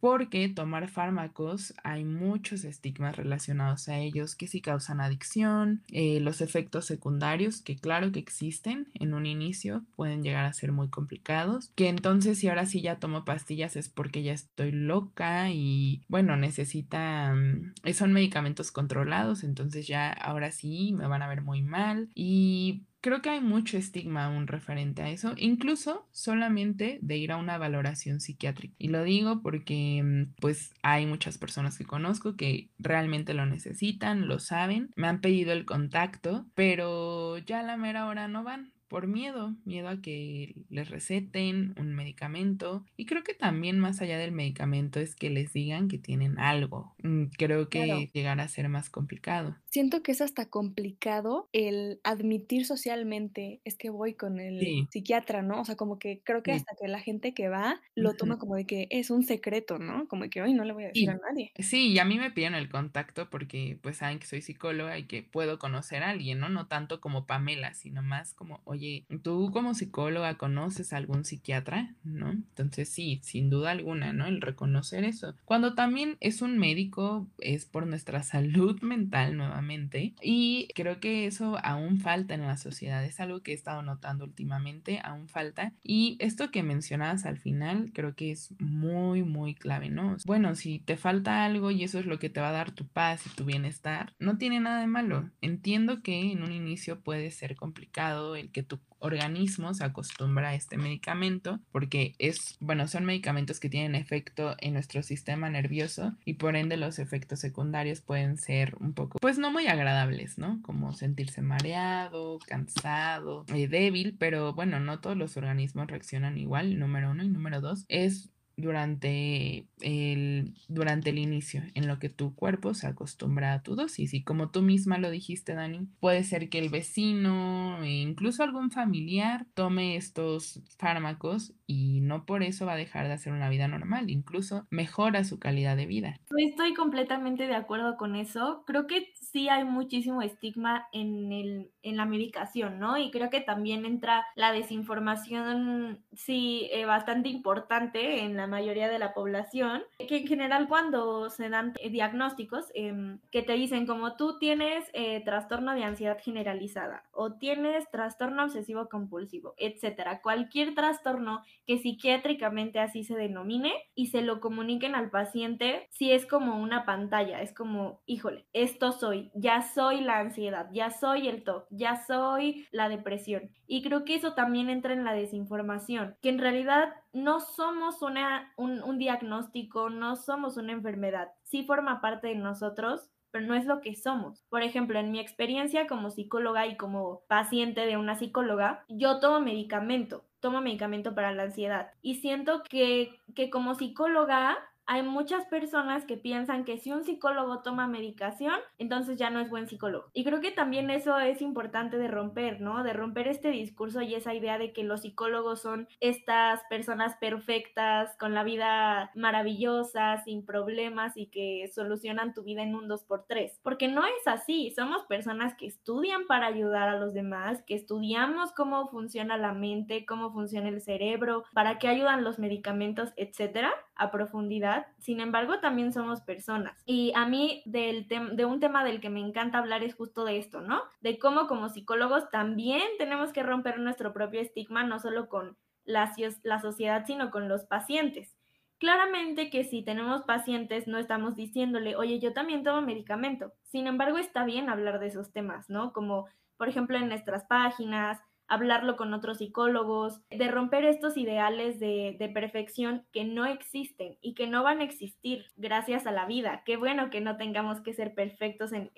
porque tomar fármacos hay muchos estigmas relacionados a ellos que sí causan adicción, eh, los efectos secundarios que claro que existen en un inicio pueden llegar a ser muy complicados, que entonces si ahora sí ya tomo pastillas es porque ya estoy loca y bueno, necesita, mm, son medicamentos controlados, entonces ya ahora sí me van a ver muy mal y creo que hay mucho estigma aún referente a eso, incluso solamente de ir a una valoración psiquiátrica. Y lo digo porque mm, pues hay muchas personas que conozco que realmente lo necesitan, lo saben, me han pedido el contacto, pero ya a la mera hora no van por miedo, miedo a que les receten un medicamento. Y creo que también más allá del medicamento es que les digan que tienen algo. Mm, creo que llegará a ser más complicado. Siento que es hasta complicado el admitir socialmente, es que voy con el psiquiatra, ¿no? O sea, como que creo que hasta que la gente que va lo toma como de que es un secreto, ¿no? Como de que hoy no le voy a decir a nadie. Sí, y a mí me piden el contacto porque pues saben que soy psicóloga y que puedo conocer a alguien, ¿no? No tanto como Pamela, sino más como, oye, tú como psicóloga conoces a algún psiquiatra, ¿no? Entonces sí, sin duda alguna, ¿no? El reconocer eso. Cuando también es un médico, es por nuestra salud mental nuevamente. Y creo que eso aún falta en la sociedad. Es algo que he estado notando últimamente, aún falta. Y esto que mencionabas al final, creo que es muy, muy clave, ¿no? Bueno, si te falta algo y eso es lo que te va a dar tu paz y tu bienestar, no tiene nada de malo. Entiendo que en un inicio puede ser complicado el que tu organismo se acostumbra a este medicamento porque es, bueno, son medicamentos que tienen efecto en nuestro sistema nervioso y por ende los efectos secundarios pueden ser un poco, pues no muy agradables, ¿no? Como sentirse mareado, cansado, eh, débil, pero bueno, no todos los organismos reaccionan igual, número uno y número dos, es durante el, durante el inicio, en lo que tu cuerpo se acostumbra a tu dosis. Y como tú misma lo dijiste, Dani, puede ser que el vecino e incluso algún familiar tome estos fármacos y no por eso va a dejar de hacer una vida normal, incluso mejora su calidad de vida. Estoy completamente de acuerdo con eso. Creo que sí hay muchísimo estigma en, el, en la medicación, ¿no? Y creo que también entra la desinformación, sí, eh, bastante importante en la mayoría de la población, que en general cuando se dan eh, diagnósticos em, que te dicen como tú tienes eh, trastorno de ansiedad generalizada o tienes trastorno obsesivo compulsivo, etcétera, cualquier trastorno que psiquiátricamente así se denomine y se lo comuniquen al paciente, si es como una pantalla, es como, híjole, esto soy, ya soy la ansiedad, ya soy el TOC, ya soy la depresión. Y creo que eso también entra en la desinformación, que en realidad no somos una, un, diagnóstico, no somos una enfermedad, sí forma parte de nosotros, pero no es lo que somos. Por ejemplo, en mi experiencia como psicóloga y como paciente de una psicóloga, yo tomo medicamento, tomo medicamento para la ansiedad y siento que, que como psicóloga hay muchas personas que piensan que si un psicólogo toma medicación, entonces ya no es buen psicólogo. Y creo que también eso es importante de romper, ¿no? De romper este discurso y esa idea de que los psicólogos son estas personas perfectas, con la vida maravillosa, sin problemas y que solucionan tu vida en un 2x3. Porque no es así, somos personas que estudian para ayudar a los demás, que estudiamos cómo funciona la mente, cómo funciona el cerebro, para qué ayudan los medicamentos, etcétera, a profundidad sin embargo también somos personas. Y a mí del de un tema del que me encanta hablar es justo de esto, ¿no? De cómo como psicólogos también tenemos que romper nuestro propio estigma, no solo con la, la sociedad, sino con los pacientes. Claramente que si tenemos pacientes no estamos diciéndole, oye, yo también tomo medicamento. Sin embargo, está bien hablar de esos temas, ¿no? Como, por ejemplo, en nuestras páginas, hablarlo con otros psicólogos, de romper estos ideales de, perfección que no existen y que no van a existir gracias a la vida. Qué bueno que no tengamos que ser perfectos en,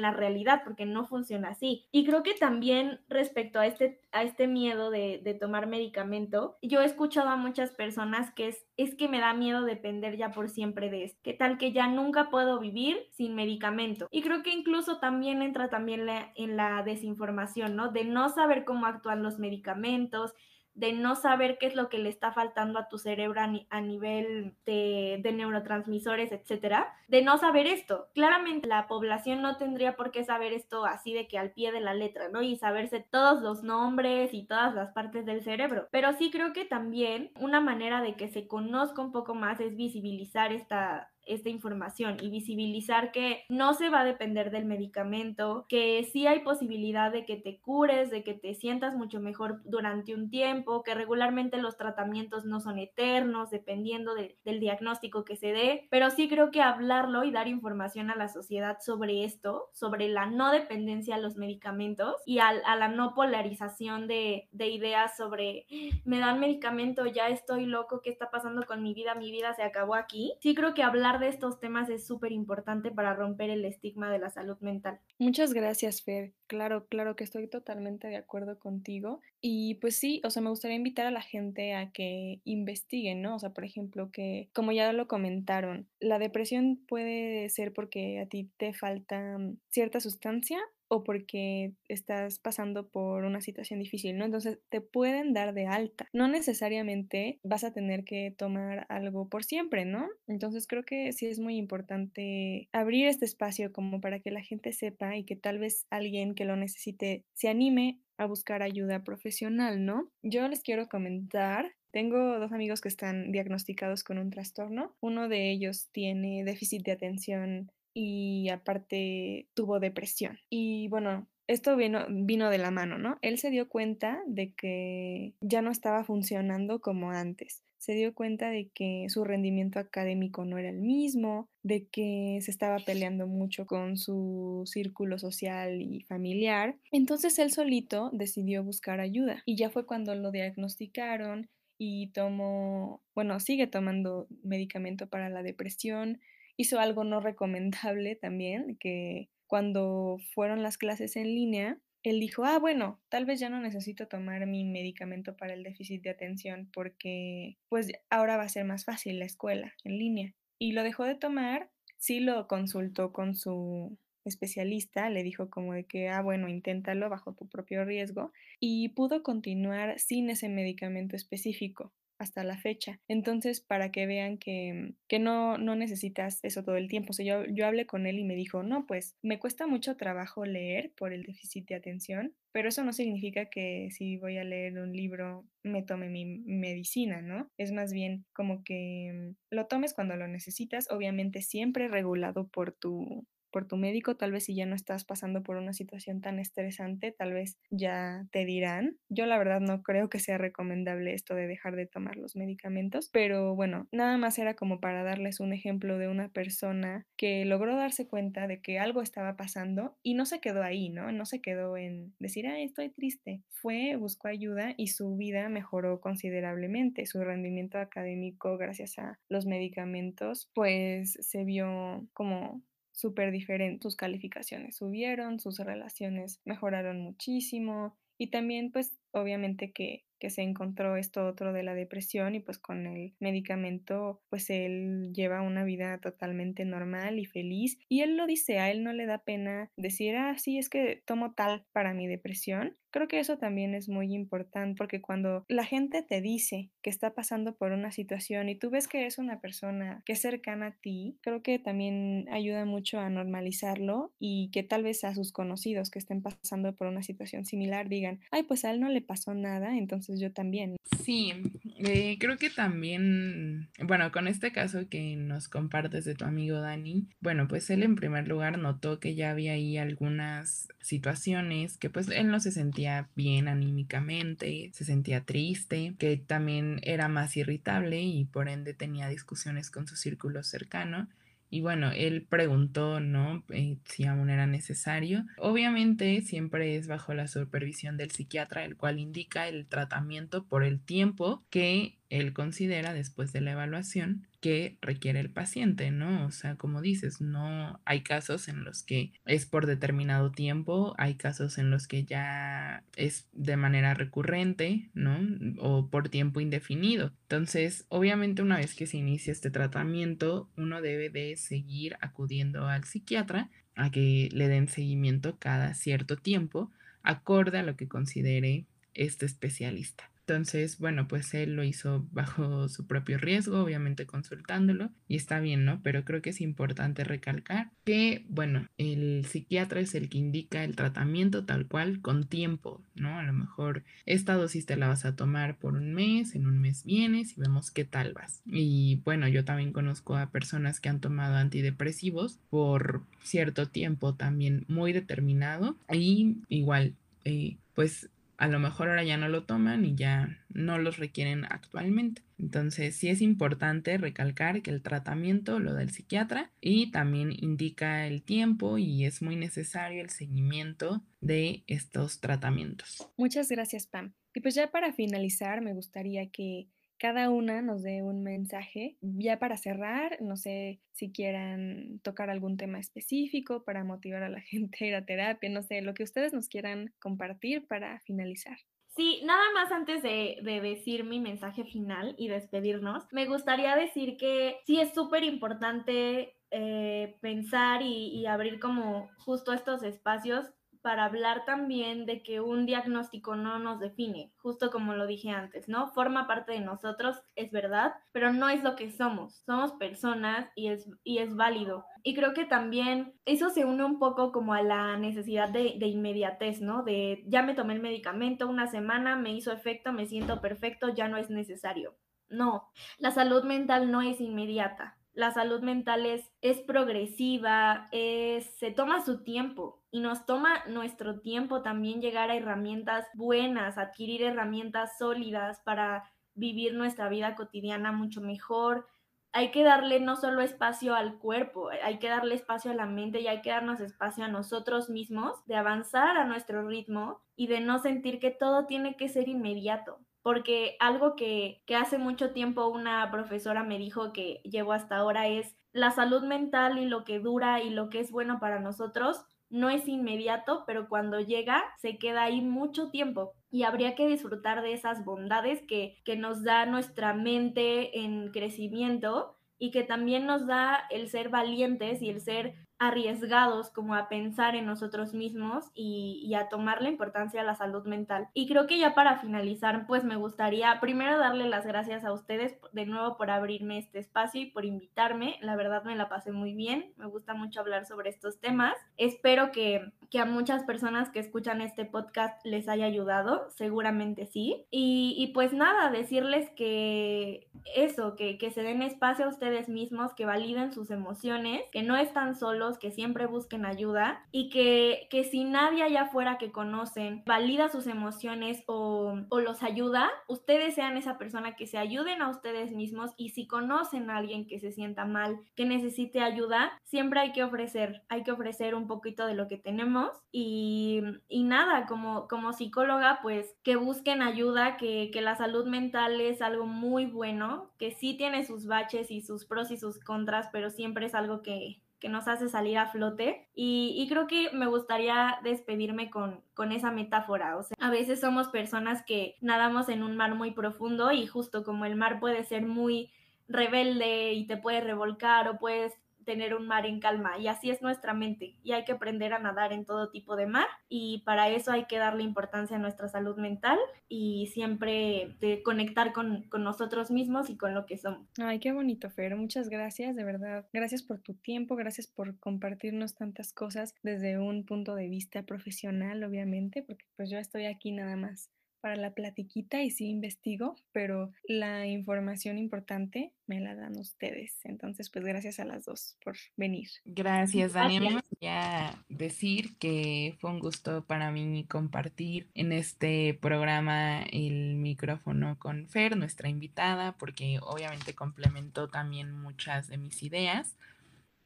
la realidad porque no funciona así. Y creo que también respecto a este, a este miedo de, de tomar medicamento, yo he escuchado a muchas personas que es, es que me da miedo depender ya por siempre de esto. ¿Qué tal que ya nunca puedo vivir sin medicamento? Y creo que incluso también entra también en la desinformación, ¿no? De no saber cómo actuar actúan los medicamentos, de no saber qué es lo que le está faltando a tu cerebro a, nivel de, neurotransmisores, etcétera, de no saber esto. Claramente la población no tendría por qué saber esto así de que al pie de la letra, ¿no? Y saberse todos los nombres y todas las partes del cerebro. Pero sí creo que también una manera de que se conozca un poco más es visibilizar esta esta información y visibilizar que no se va a depender del medicamento, que sí hay posibilidad de que te cures, de que te sientas mucho mejor durante un tiempo, que regularmente los tratamientos no son eternos dependiendo del diagnóstico que se dé, pero sí creo que hablarlo y dar información a la sociedad sobre esto, sobre la no dependencia a los medicamentos y a, la no polarización de, de ideas sobre me dan medicamento, ya estoy loco, ¿qué está pasando con mi vida? Mi vida se acabó aquí. Sí creo que hablar estos temas es súper importante para romper el estigma de la salud mental. Muchas gracias, Fer. Claro, claro que estoy totalmente de acuerdo contigo. Y pues sí, o sea, me gustaría invitar a la gente a que investiguen, ¿no? O sea, por ejemplo, que como ya lo comentaron, la depresión puede ser porque a ti te falta cierta sustancia o porque estás pasando por una situación difícil, ¿no? Entonces te pueden dar de alta. No necesariamente vas a tener que tomar algo por siempre, ¿no? Entonces creo que sí es muy importante abrir este espacio como para que la gente sepa y que tal vez alguien que lo necesite se anime a buscar ayuda profesional, ¿no? Yo les quiero comentar tengo dos amigos que están diagnosticados con un trastorno. Uno de ellos tiene déficit de atención y aparte tuvo depresión. Y bueno, esto vino, vino de la mano, ¿no? Él se dio cuenta de que ya no estaba funcionando como antes. Se dio cuenta de que su rendimiento académico no era el mismo, de que se estaba peleando mucho con su círculo social y familiar. Entonces él solito decidió buscar ayuda y ya fue cuando lo diagnosticaron y tomó, bueno, sigue tomando medicamento para la depresión hizo algo no recomendable también, que cuando fueron las clases en línea, él dijo, ah, bueno, tal vez ya no necesito tomar mi medicamento para el déficit de atención porque pues ahora va a ser más fácil la escuela en línea. Y lo dejó de tomar, sí lo consultó con su especialista, le dijo como de que, ah, bueno, inténtalo bajo tu propio riesgo y pudo continuar sin ese medicamento específico hasta la fecha. Entonces, para que vean que, que no, no necesitas eso todo el tiempo. O sea, yo, yo hablé con él y me dijo, no, pues me cuesta mucho trabajo leer por el déficit de atención, pero eso no significa que si voy a leer un libro me tome mi medicina, ¿no? Es más bien como que lo tomes cuando lo necesitas, obviamente siempre regulado por tu por tu médico, tal vez si ya no estás pasando por una situación tan estresante, tal vez ya te dirán. Yo la verdad no creo que sea recomendable esto de dejar de tomar los medicamentos, pero bueno, nada más era como para darles un ejemplo de una persona que logró darse cuenta de que algo estaba pasando y no se quedó ahí, ¿no? No se quedó en decir, ay, estoy triste. Fue, buscó ayuda y su vida mejoró considerablemente. Su rendimiento académico, gracias a los medicamentos, pues se vio como súper diferente. Sus calificaciones subieron, sus relaciones mejoraron muchísimo y también pues obviamente que, que, se encontró esto otro de la depresión y pues con el medicamento pues él lleva una vida totalmente normal y feliz y él lo dice, a él no le da pena decir, ah, sí, es que tomo tal para mi depresión. Creo que eso también es muy importante porque cuando la gente te dice que está pasando por una situación y tú ves que es una persona que es cercana a ti, creo que también ayuda mucho a normalizarlo y que tal vez a sus conocidos que estén pasando por una situación similar digan, ay, pues a él no le pasó nada, entonces yo también. Sí, eh, creo que también, bueno, con este caso que nos compartes de tu amigo Dani, bueno, pues él en primer lugar notó que ya había ahí algunas situaciones que pues él no se sentía bien anímicamente, se sentía triste, que también era más irritable y por ende tenía discusiones con su círculo cercano y bueno, él preguntó, ¿no? Eh, si aún era necesario. Obviamente siempre es bajo la supervisión del psiquiatra, el cual indica el tratamiento por el tiempo que él considera después de la evaluación que requiere el paciente, ¿no? O sea, como dices, no hay casos en los que es por determinado tiempo, hay casos en los que ya es de manera recurrente, ¿no? O por tiempo indefinido. Entonces, obviamente una vez que se inicia este tratamiento, uno debe de seguir acudiendo al psiquiatra a que le den seguimiento cada cierto tiempo, acorde a lo que considere este especialista. Entonces, bueno, pues él lo hizo bajo su propio riesgo, obviamente consultándolo, y está bien, ¿no? Pero creo que es importante recalcar que, bueno, el psiquiatra es el que indica el tratamiento tal cual con tiempo, ¿no? A lo mejor esta dosis te la vas a tomar por un mes, en un mes vienes y vemos qué tal vas. Y bueno, yo también conozco a personas que han tomado antidepresivos por cierto tiempo también muy determinado y igual, eh, pues a lo mejor ahora ya no lo toman y ya no los requieren actualmente. Entonces sí es importante recalcar que el tratamiento lo da el psiquiatra y también indica el tiempo y es muy necesario el seguimiento de estos tratamientos. Muchas gracias Pam. Y pues ya para finalizar me gustaría que cada una nos dé un mensaje. Ya para cerrar, no sé si quieran tocar algún tema específico para motivar a la gente a ir a terapia, no sé, lo que ustedes nos quieran compartir para finalizar. Sí, nada más antes de, decir mi mensaje final y despedirnos, me gustaría decir que sí es súper importante eh, pensar y abrir como justo estos espacios para hablar también de que un diagnóstico no nos define, justo como lo dije antes, ¿no? Forma parte de nosotros, es verdad, pero no es lo que somos. Somos personas y es, y es válido. Y creo que también eso se une un poco como a la necesidad de, de inmediatez, ¿no? De ya me tomé el medicamento una semana, me hizo efecto, me siento perfecto, ya no es necesario. No, la salud mental no es inmediata la salud mental es, es progresiva, es, se toma su tiempo y nos toma nuestro tiempo también llegar a herramientas buenas, adquirir herramientas sólidas para vivir nuestra vida cotidiana mucho mejor. Hay que darle no solo espacio al cuerpo, hay que darle espacio a la mente y hay que darnos espacio a nosotros mismos de avanzar a nuestro ritmo y de no sentir que todo tiene que ser inmediato porque algo que, hace mucho tiempo una profesora me dijo que llevo hasta ahora es la salud mental y lo que dura y lo que es bueno para nosotros no es inmediato, pero cuando llega se queda ahí mucho tiempo. Y habría que disfrutar de esas bondades que, que nos da nuestra mente en crecimiento y que también nos da el ser valientes y el ser arriesgados como a pensar en nosotros mismos y, a tomar la importancia de la salud mental. Y creo que ya para finalizar, pues me gustaría primero darle las gracias a ustedes de nuevo por abrirme este espacio y por invitarme. La verdad me la pasé muy bien, me gusta mucho hablar sobre estos temas. Espero que, que a muchas personas que escuchan este podcast les haya ayudado, seguramente sí. Y, y pues nada, decirles que eso, que, que se den espacio a ustedes mismos, que validen sus emociones, que no están solos, que siempre busquen ayuda y que, que si nadie allá afuera que conocen valida sus emociones o, o los ayuda, ustedes sean esa persona que se ayuden a ustedes mismos y si conocen a alguien que se sienta mal, que necesite ayuda, siempre hay que ofrecer, hay que ofrecer un poquito de lo que tenemos y, nada, como, como psicóloga, pues que busquen ayuda, que, que la salud mental es algo muy bueno que sí tiene sus baches y sus pros y sus contras, pero siempre es algo que, nos hace salir a flote. Y, creo que me gustaría despedirme con, con esa metáfora. O sea, a veces somos personas que nadamos en un mar muy profundo y justo como el mar puede ser muy rebelde y te puede revolcar o puedes tener un mar en calma y así es nuestra mente y hay que aprender a nadar en todo tipo de mar y para eso hay que darle importancia a nuestra salud mental y siempre de conectar con, con nosotros mismos y con lo que somos. Ay, qué bonito, Fer. Muchas gracias, de verdad. Gracias por tu tiempo, gracias por compartirnos tantas cosas desde un punto de vista profesional, obviamente, porque pues yo estoy aquí nada más para la platiquita y sí investigo, pero la información importante me la dan ustedes. Entonces, pues gracias a las dos por venir. Gracias, Dani. Me gustaría decir que fue un gusto para mí compartir en este programa el micrófono con Fer, nuestra invitada, porque obviamente complementó también muchas de mis ideas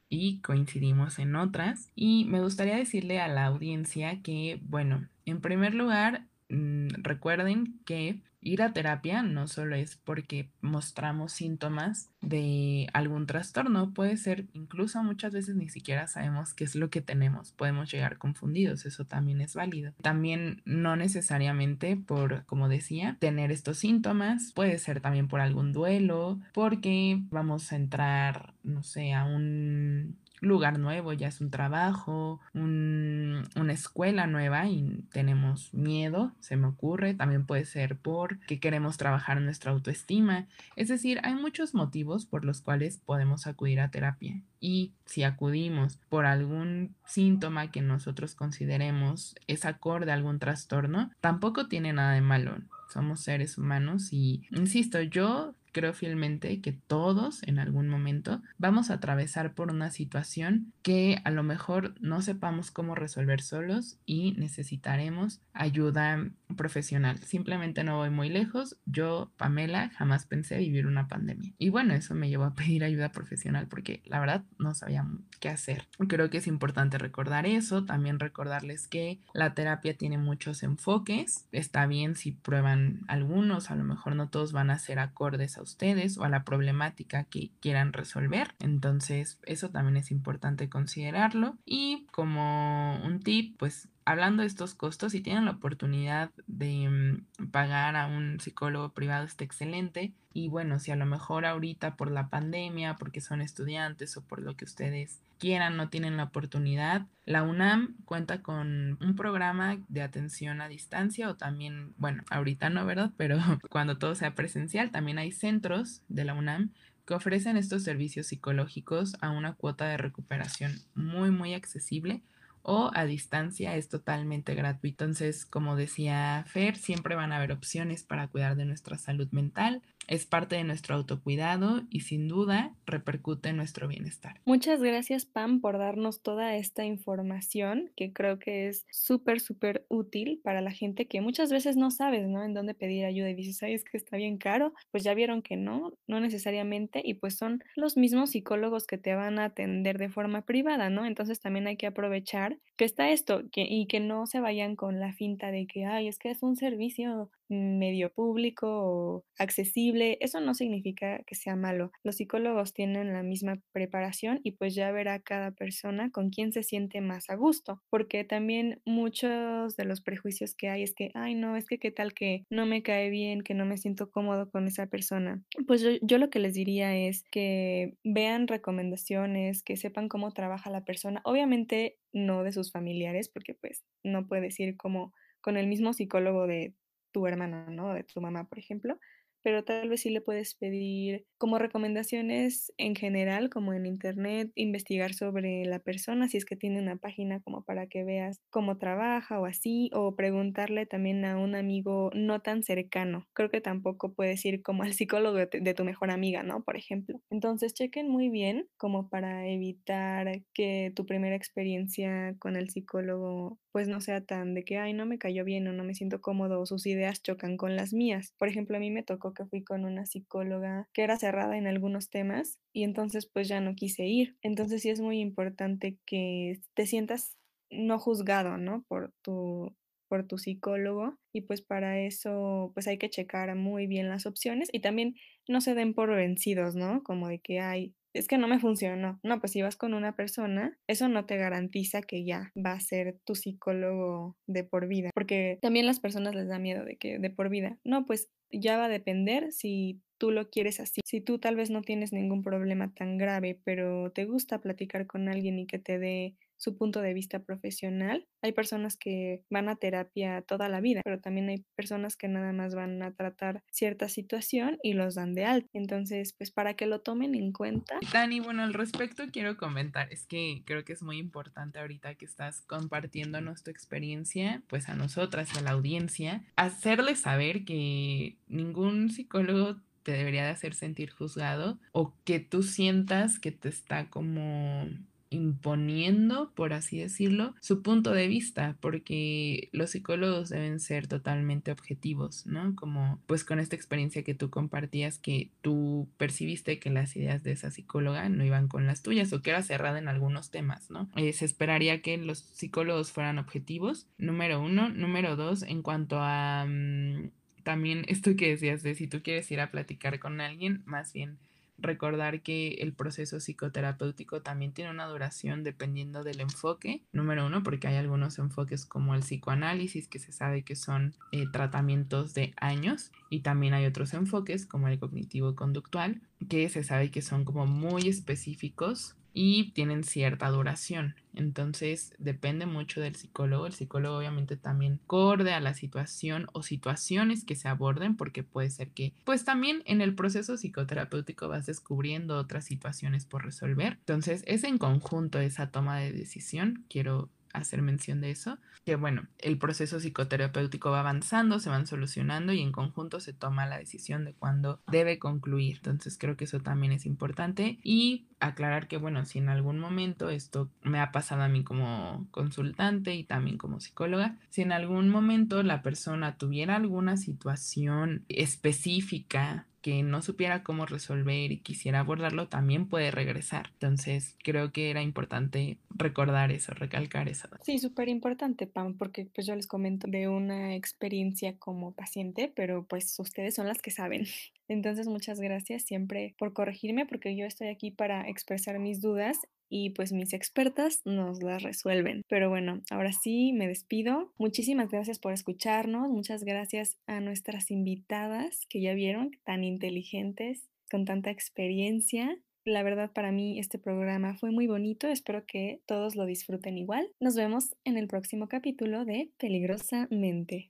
y coincidimos en otras. Y me gustaría decirle a la audiencia que, bueno, en primer lugar, Mm, recuerden que ir a terapia no solo es porque mostramos síntomas de algún trastorno, puede ser incluso muchas veces ni siquiera sabemos qué es lo que tenemos, podemos llegar confundidos, eso también es válido. También no necesariamente por, como decía, tener estos síntomas, puede ser también por algún duelo, porque vamos a entrar, no sé, a un lugar nuevo, ya es un trabajo, una escuela nueva y tenemos miedo, se me ocurre, también puede ser porque queremos trabajar nuestra autoestima, es decir, hay muchos motivos por los cuales podemos acudir a terapia y si acudimos por algún síntoma que nosotros consideremos es acorde a algún trastorno, tampoco tiene nada de malo. Somos seres humanos y, insisto, yo creo fielmente que todos en algún momento vamos a atravesar por una situación que a lo mejor no sepamos cómo resolver solos y necesitaremos ayuda profesional. Simplemente no voy muy lejos. Yo, Pamela, jamás pensé vivir una pandemia. Y bueno, eso me llevó a pedir ayuda profesional porque la verdad no sabía qué hacer. Creo que es importante recordar eso, también recordarles que la terapia tiene muchos enfoques. Está bien si prueban algunos, a lo mejor no todos van a ser acordes a ustedes o a la problemática que quieran resolver. Entonces, eso también es importante considerarlo. Y como un tip, pues hablando de estos costos, si tienen la oportunidad de mm, pagar a un psicólogo privado, está excelente. Y bueno, si a lo mejor ahorita por la pandemia, porque son estudiantes o por lo que ustedes quieran, no tienen la oportunidad, la UNAM cuenta con un programa de atención a distancia o también, bueno, ahorita no, ¿verdad? Pero cuando todo sea presencial, también hay centros de la UNAM que ofrecen estos servicios psicológicos a una cuota de recuperación muy, muy accesible o a distancia es totalmente gratuito. Entonces, como decía Fer, siempre van a haber opciones para cuidar de nuestra salud mental es parte de nuestro autocuidado y sin duda repercute en nuestro bienestar. Muchas gracias Pam por darnos toda esta información que creo que es súper, súper útil para la gente que muchas veces no sabes, ¿no? En dónde pedir ayuda y dices, ay, es que está bien caro. Pues ya vieron que no, no necesariamente y pues son los mismos psicólogos que te van a atender de forma privada, ¿no? Entonces también hay que aprovechar que está esto que, y que no se vayan con la finta de que, ay, es que es un servicio medio público o accesible, eso no significa que sea malo. Los psicólogos tienen la misma preparación y pues ya verá cada persona con quién se siente más a gusto, porque también muchos de los prejuicios que hay es que, ay no, es que qué tal que no me cae bien, que no me siento cómodo con esa persona. Pues yo, lo que les diría es que vean recomendaciones, que sepan cómo trabaja la persona, obviamente no de sus familiares, porque pues no puedes ir como con el mismo psicólogo de tu hermana, ¿no? De tu mamá, por ejemplo, pero tal vez sí le puedes pedir como recomendaciones en general, como en internet, investigar sobre la persona, si es que tiene una página como para que veas cómo trabaja o así, o preguntarle también a un amigo no tan cercano. Creo que tampoco puedes ir como al psicólogo de, tu mejor amiga, ¿no? Por ejemplo. Entonces, chequen muy bien como para evitar que tu primera experiencia con el psicólogo pues no sea tan de que, ay, no me cayó bien o no me siento cómodo o sus ideas chocan con las mías. Por ejemplo, a mí me tocó que fui con una psicóloga que era cerrada en algunos temas y entonces pues ya no quise ir. Entonces sí es muy importante que te sientas no juzgado, ¿no? Por tu por tu psicólogo y pues para eso pues hay que checar muy bien las opciones y también no se den por vencidos, ¿no? Como de que hay es que no me funcionó. No, pues si vas con una persona, eso no te garantiza que ya va a ser tu psicólogo de por vida, porque también las personas les da miedo de que de por vida. No, pues ya va a depender si tú lo quieres así. Si tú tal vez no tienes ningún problema tan grave, pero te gusta platicar con alguien y que te dé su punto de vista profesional. Hay personas que van a terapia toda la vida, pero también hay personas que nada más van a tratar cierta situación y los dan de alta. Entonces, pues para que lo tomen en cuenta. Dani, bueno, al respecto quiero comentar, es que creo que es muy importante ahorita que estás compartiéndonos tu experiencia, pues a nosotras y a la audiencia, hacerles saber que ningún psicólogo te debería de hacer sentir juzgado o que tú sientas que te está como imponiendo, por así decirlo, su punto de vista, porque los psicólogos deben ser totalmente objetivos, ¿no? Como pues con esta experiencia que tú compartías, que tú percibiste que las ideas de esa psicóloga no iban con las tuyas o que era cerrada en algunos temas, ¿no? Eh, se esperaría que los psicólogos fueran objetivos, número uno. Número dos, en cuanto a... Mm, también esto que decías de si tú quieres ir a platicar con alguien, más bien recordar que el proceso psicoterapéutico también tiene una duración dependiendo del enfoque. Número uno, porque hay algunos enfoques como el psicoanálisis, que se sabe que son eh, tratamientos de años, y también hay otros enfoques como el cognitivo-conductual, que se sabe que son como muy específicos y tienen cierta duración. Entonces depende mucho del psicólogo. El psicólogo obviamente también acorde a la situación o situaciones que se aborden porque puede ser que pues también en el proceso psicoterapéutico vas descubriendo otras situaciones por resolver. Entonces es en conjunto esa toma de decisión. Quiero hacer mención de eso, que bueno, el proceso psicoterapéutico va avanzando, se van solucionando y en conjunto se toma la decisión de cuándo debe concluir. Entonces creo que eso también es importante y aclarar que bueno, si en algún momento esto me ha pasado a mí como consultante y también como psicóloga, si en algún momento la persona tuviera alguna situación específica que no supiera cómo resolver y quisiera abordarlo, también puede regresar. Entonces, creo que era importante recordar eso, recalcar eso. Sí, súper importante, Pam, porque pues yo les comento de una experiencia como paciente, pero pues ustedes son las que saben. Entonces, muchas gracias siempre por corregirme, porque yo estoy aquí para expresar mis dudas y pues mis expertas nos las resuelven. Pero bueno, ahora sí me despido. Muchísimas gracias por escucharnos. Muchas gracias a nuestras invitadas que ya vieron, tan inteligentes, con tanta experiencia. La verdad para mí este programa fue muy bonito. Espero que todos lo disfruten igual. Nos vemos en el próximo capítulo de Peligrosamente.